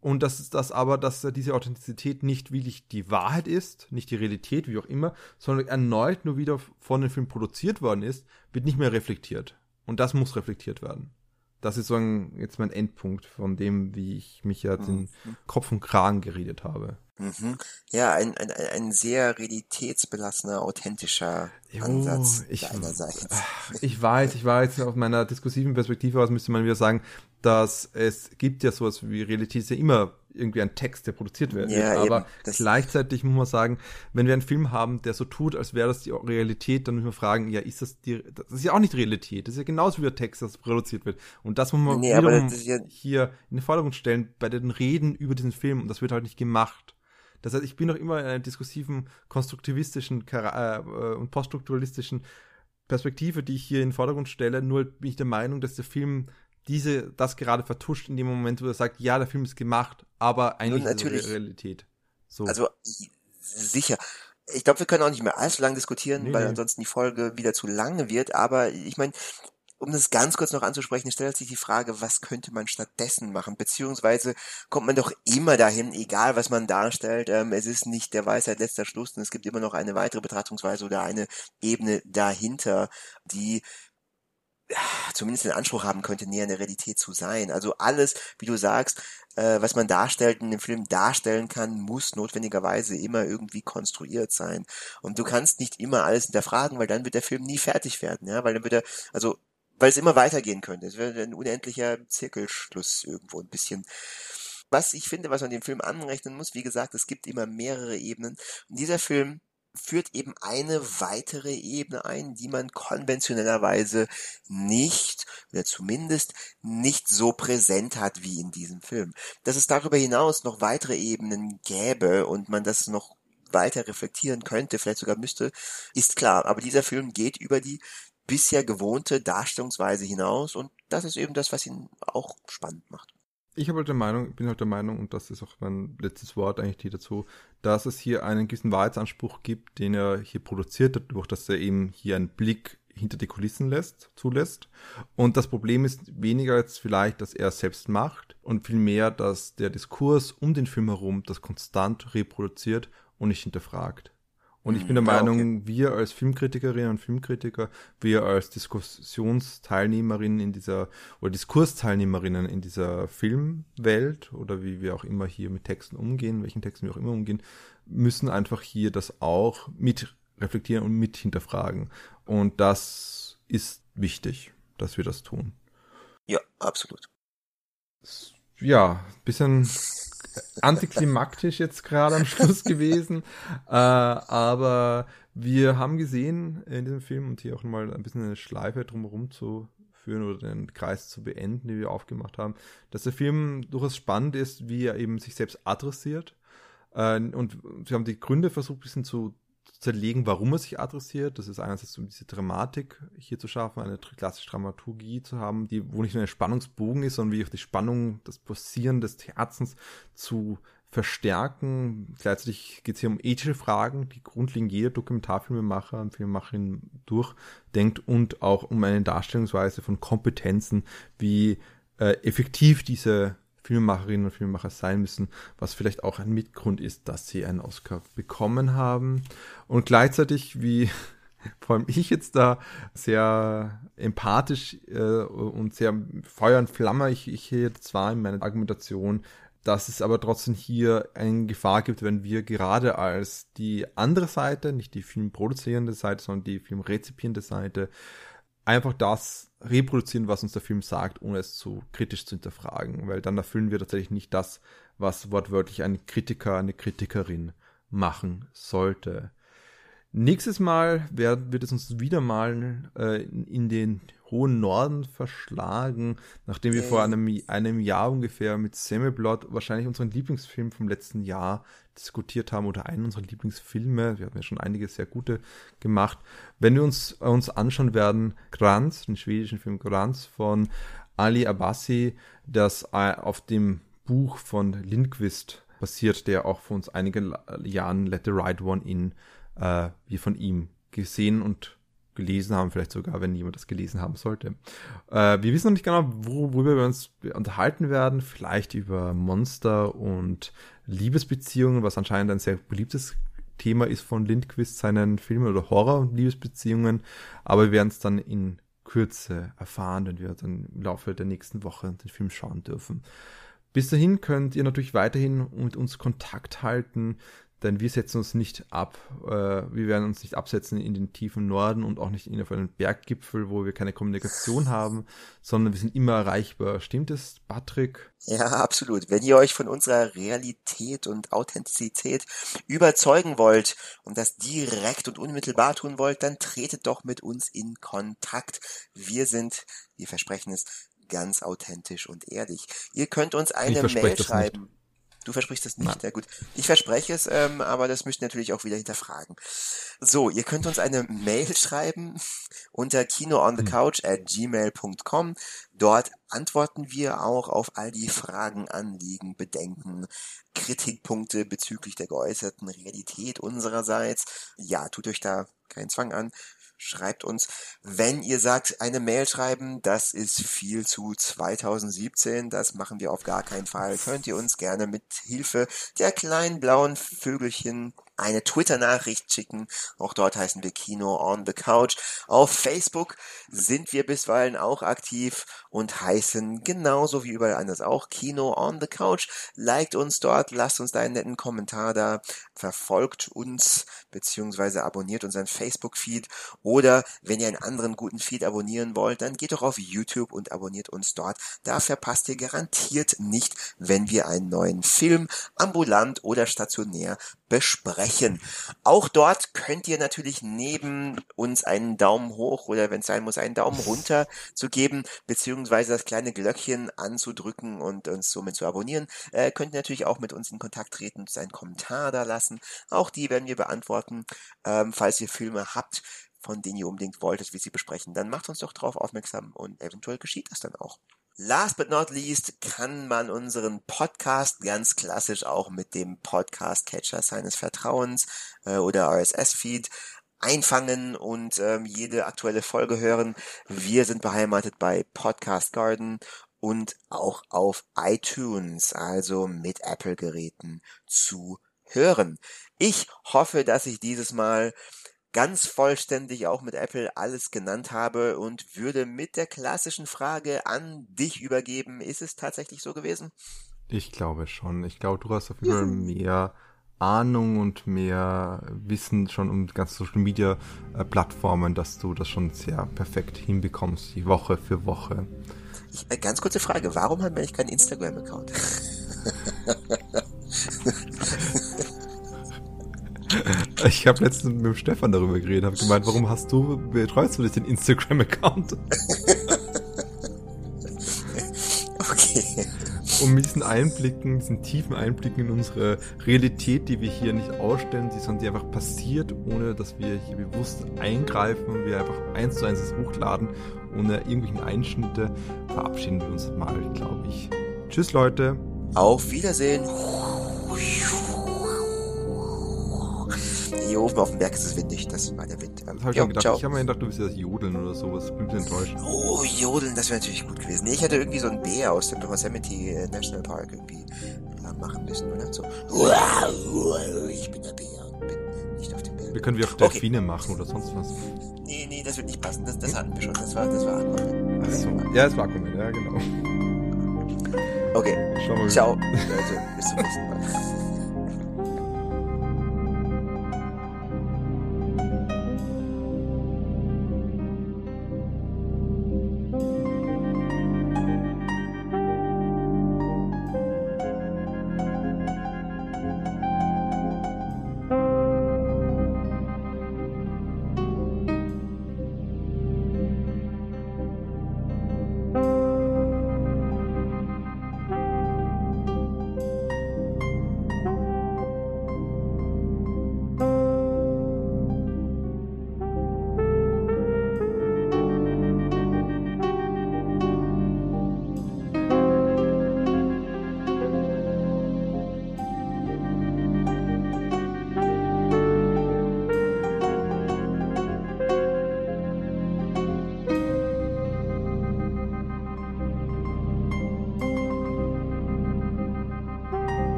Und das ist das aber, dass diese Authentizität nicht wirklich die Wahrheit ist, nicht die Realität, wie auch immer, sondern erneut nur wieder von dem Film produziert worden ist, wird nicht mehr reflektiert. Und das muss reflektiert werden. Das ist so ein, jetzt mein Endpunkt von dem, wie ich mich jetzt mhm. in Kopf und Kragen geredet habe. Mhm. Ja, ein, ein, ein sehr realitätsbelassener, authentischer jo, Ansatz ich, deinerseits. Ich weiß, ich weiß, aus meiner diskursiven Perspektive aus müsste man wieder sagen, dass es gibt ja sowas wie Realität, ist ja immer irgendwie ein Text, der produziert wird. Ja, aber gleichzeitig muss man sagen, wenn wir einen Film haben, der so tut, als wäre das die Realität, dann müssen wir fragen, ja, ist das die, das ist ja auch nicht Realität, das ist ja genauso wie der Text, das produziert wird. Und das muss man nee, ja hier in den Vordergrund stellen bei den Reden über diesen Film und das wird halt nicht gemacht. Das heißt, ich bin noch immer in einer diskursiven, konstruktivistischen äh, äh, und poststrukturalistischen Perspektive, die ich hier in den Vordergrund stelle. Nur bin ich der Meinung, dass der Film diese, das gerade vertuscht in dem Moment, wo er sagt, ja, der Film ist gemacht, aber eigentlich natürlich, ist es Realität. So. Also sicher. Ich glaube, wir können auch nicht mehr allzu lang diskutieren, nee, weil nee. ansonsten die Folge wieder zu lange wird. Aber ich meine, um das ganz kurz noch anzusprechen, stellt sich die Frage, was könnte man stattdessen machen? Beziehungsweise kommt man doch immer dahin, egal was man darstellt, ähm, es ist nicht der Weisheit letzter Schluss und es gibt immer noch eine weitere Betrachtungsweise oder eine Ebene dahinter, die zumindest den Anspruch haben könnte, näher in der Realität zu sein. Also alles, wie du sagst, äh, was man darstellt in dem Film darstellen kann, muss notwendigerweise immer irgendwie konstruiert sein. Und du kannst nicht immer alles hinterfragen, weil dann wird der Film nie fertig werden, ja, weil dann wird er, also weil es immer weitergehen könnte. Es wäre ein unendlicher Zirkelschluss irgendwo ein bisschen. Was ich finde, was man dem Film anrechnen muss, wie gesagt, es gibt immer mehrere Ebenen. Und dieser Film führt eben eine weitere Ebene ein, die man konventionellerweise nicht, oder zumindest nicht so präsent hat wie in diesem Film. Dass es darüber hinaus noch weitere Ebenen gäbe und man das noch weiter reflektieren könnte, vielleicht sogar müsste, ist klar. Aber dieser Film geht über die bisher gewohnte Darstellungsweise hinaus und das ist eben das, was ihn auch spannend macht. Ich habe halt der Meinung, bin halt der Meinung, und das ist auch mein letztes Wort eigentlich hier dazu, dass es hier einen gewissen Wahrheitsanspruch gibt, den er hier produziert, dadurch, dass er eben hier einen Blick hinter die Kulissen lässt, zulässt. Und das Problem ist weniger jetzt vielleicht, dass er es selbst macht und vielmehr, dass der Diskurs um den Film herum das konstant reproduziert und nicht hinterfragt. Und ich bin der mhm. Meinung, okay. wir als Filmkritikerinnen und Filmkritiker, wir als Diskussionsteilnehmerinnen in dieser, oder Diskursteilnehmerinnen in dieser Filmwelt, oder wie wir auch immer hier mit Texten umgehen, welchen Texten wir auch immer umgehen, müssen einfach hier das auch mit reflektieren und mit hinterfragen. Und das ist wichtig, dass wir das tun. Ja, absolut. Ja, bisschen antiklimaktisch jetzt gerade am Schluss gewesen. Äh, aber wir haben gesehen in diesem Film und hier auch mal ein bisschen eine Schleife drumherum zu führen oder den Kreis zu beenden, den wir aufgemacht haben, dass der Film durchaus spannend ist, wie er eben sich selbst adressiert. Äh, und wir haben die Gründe versucht, ein bisschen zu zerlegen, warum er sich adressiert. Das ist einerseits um diese Dramatik hier zu schaffen, eine klassische Dramaturgie zu haben, die, wo nicht nur ein Spannungsbogen ist, sondern wie auch die Spannung, das Passieren des Herzens zu verstärken. Gleichzeitig geht es hier um ethische Fragen, die grundlegend jeder Dokumentarfilmemacher und Filmemacherin durchdenkt und auch um eine Darstellungsweise von Kompetenzen, wie äh, effektiv diese Filmemacherinnen und Filmemacher sein müssen, was vielleicht auch ein Mitgrund ist, dass sie einen Oscar bekommen haben. Und gleichzeitig, wie vor allem ich jetzt da sehr empathisch äh, und sehr Feuer und Flamme, ich, ich hier zwar in meiner Argumentation, dass es aber trotzdem hier eine Gefahr gibt, wenn wir gerade als die andere Seite, nicht die filmproduzierende Seite, sondern die filmrezipierende Seite, einfach das reproduzieren, was uns der Film sagt, ohne es zu kritisch zu hinterfragen, weil dann erfüllen wir tatsächlich nicht das, was wortwörtlich ein Kritiker, eine Kritikerin machen sollte. Nächstes Mal wird, wird es uns wieder mal äh, in den hohen Norden verschlagen, nachdem wir vor einem, einem Jahr ungefähr mit Semmelblot wahrscheinlich unseren Lieblingsfilm vom letzten Jahr diskutiert haben oder einen unserer Lieblingsfilme. Wir hatten ja schon einige sehr gute gemacht. Wenn wir uns, uns anschauen werden, Granz, den schwedischen Film Granz von Ali Abbasi, das äh, auf dem Buch von Lindquist basiert, der auch vor uns einige Jahren Let the Right One In äh, wir von ihm gesehen und gelesen haben, vielleicht sogar, wenn jemand das gelesen haben sollte. Äh, wir wissen noch nicht genau, worüber wir uns unterhalten werden. Vielleicht über Monster und Liebesbeziehungen, was anscheinend ein sehr beliebtes Thema ist von Lindquist, seinen Filmen oder Horror- und Liebesbeziehungen. Aber wir werden es dann in Kürze erfahren, wenn wir dann im Laufe der nächsten Woche den Film schauen dürfen. Bis dahin könnt ihr natürlich weiterhin mit uns Kontakt halten denn wir setzen uns nicht ab, äh, wir werden uns nicht absetzen in den tiefen Norden und auch nicht in auf einen Berggipfel, wo wir keine Kommunikation haben, sondern wir sind immer erreichbar. Stimmt es, Patrick? Ja, absolut. Wenn ihr euch von unserer Realität und Authentizität überzeugen wollt und das direkt und unmittelbar tun wollt, dann tretet doch mit uns in Kontakt. Wir sind, wir versprechen es, ganz authentisch und ehrlich. Ihr könnt uns eine Mail schreiben. Du versprichst es nicht, Nein. ja gut. Ich verspreche es, ähm, aber das müsst ihr natürlich auch wieder hinterfragen. So, ihr könnt uns eine Mail schreiben unter kinoonthecouch at gmail.com. Dort antworten wir auch auf all die Fragen, Anliegen, Bedenken, Kritikpunkte bezüglich der geäußerten Realität unsererseits. Ja, tut euch da keinen Zwang an schreibt uns. Wenn ihr sagt, eine Mail schreiben, das ist viel zu 2017, das machen wir auf gar keinen Fall, könnt ihr uns gerne mit Hilfe der kleinen blauen Vögelchen eine Twitter-Nachricht schicken. Auch dort heißen wir Kino on the Couch. Auf Facebook sind wir bisweilen auch aktiv und heißen genauso wie überall anders auch Kino on the Couch. Liked uns dort, lasst uns da einen netten Kommentar da, verfolgt uns beziehungsweise abonniert unseren Facebook-Feed oder wenn ihr einen anderen guten Feed abonnieren wollt, dann geht doch auf YouTube und abonniert uns dort. Da verpasst ihr garantiert nicht, wenn wir einen neuen Film ambulant oder stationär besprechen. Auch dort könnt ihr natürlich neben uns einen Daumen hoch oder wenn es sein muss, einen Daumen runter zu geben, beziehungsweise das kleine Glöckchen anzudrücken und uns somit zu abonnieren. Äh, könnt ihr natürlich auch mit uns in Kontakt treten und einen Kommentar da lassen. Auch die werden wir beantworten, ähm, falls ihr Filme habt, von denen ihr unbedingt wolltet, wie sie besprechen. Dann macht uns doch darauf aufmerksam und eventuell geschieht das dann auch. Last but not least kann man unseren Podcast ganz klassisch auch mit dem Podcast-Catcher seines Vertrauens äh, oder RSS-Feed einfangen und ähm, jede aktuelle Folge hören. Wir sind beheimatet bei Podcast Garden und auch auf iTunes, also mit Apple-Geräten zu hören. Ich hoffe, dass ich dieses Mal ganz vollständig auch mit Apple alles genannt habe und würde mit der klassischen Frage an dich übergeben. Ist es tatsächlich so gewesen? Ich glaube schon. Ich glaube, du hast auf jeden Fall mehr Ahnung und mehr Wissen schon um die ganzen Social Media äh, Plattformen, dass du das schon sehr perfekt hinbekommst, die Woche für Woche. Ich, äh, ganz kurze Frage, warum haben wir eigentlich keinen Instagram-Account? Ich habe letztens mit dem Stefan darüber geredet, habe gemeint, warum hast du, betreust du nicht den Instagram-Account? okay. Um mit diesen Einblicken, diesen tiefen Einblicken in unsere Realität, die wir hier nicht ausstellen, sondern die einfach passiert, ohne dass wir hier bewusst eingreifen und wir einfach eins zu eins das hochladen, ohne irgendwelchen Einschnitte, verabschieden wir uns mal, glaube ich. Tschüss, Leute. Auf Wiedersehen. Hier oben auf dem Berg ist es windig. Das war der Wind. Das habe ich jo, gedacht. Ich habe mir gedacht, du bist ja das Jodeln oder sowas. Bin ein bisschen enttäuscht. Oh, Jodeln, das wäre natürlich gut gewesen. Nee, ich hätte irgendwie so einen Bär aus dem Yosemite äh, National Park irgendwie machen müssen, oder? So, ich bin der Bär und bin nicht auf dem Berg. Wir können wir auch Delfine okay. machen oder sonst was. Nee, nee, das wird nicht passen. Das, das hatten wir schon. Das war, das war Aquaman. Achso. Ja, das war Aquaman, ja, genau. Okay. Ciao, Leute. Bis zum nächsten Mal.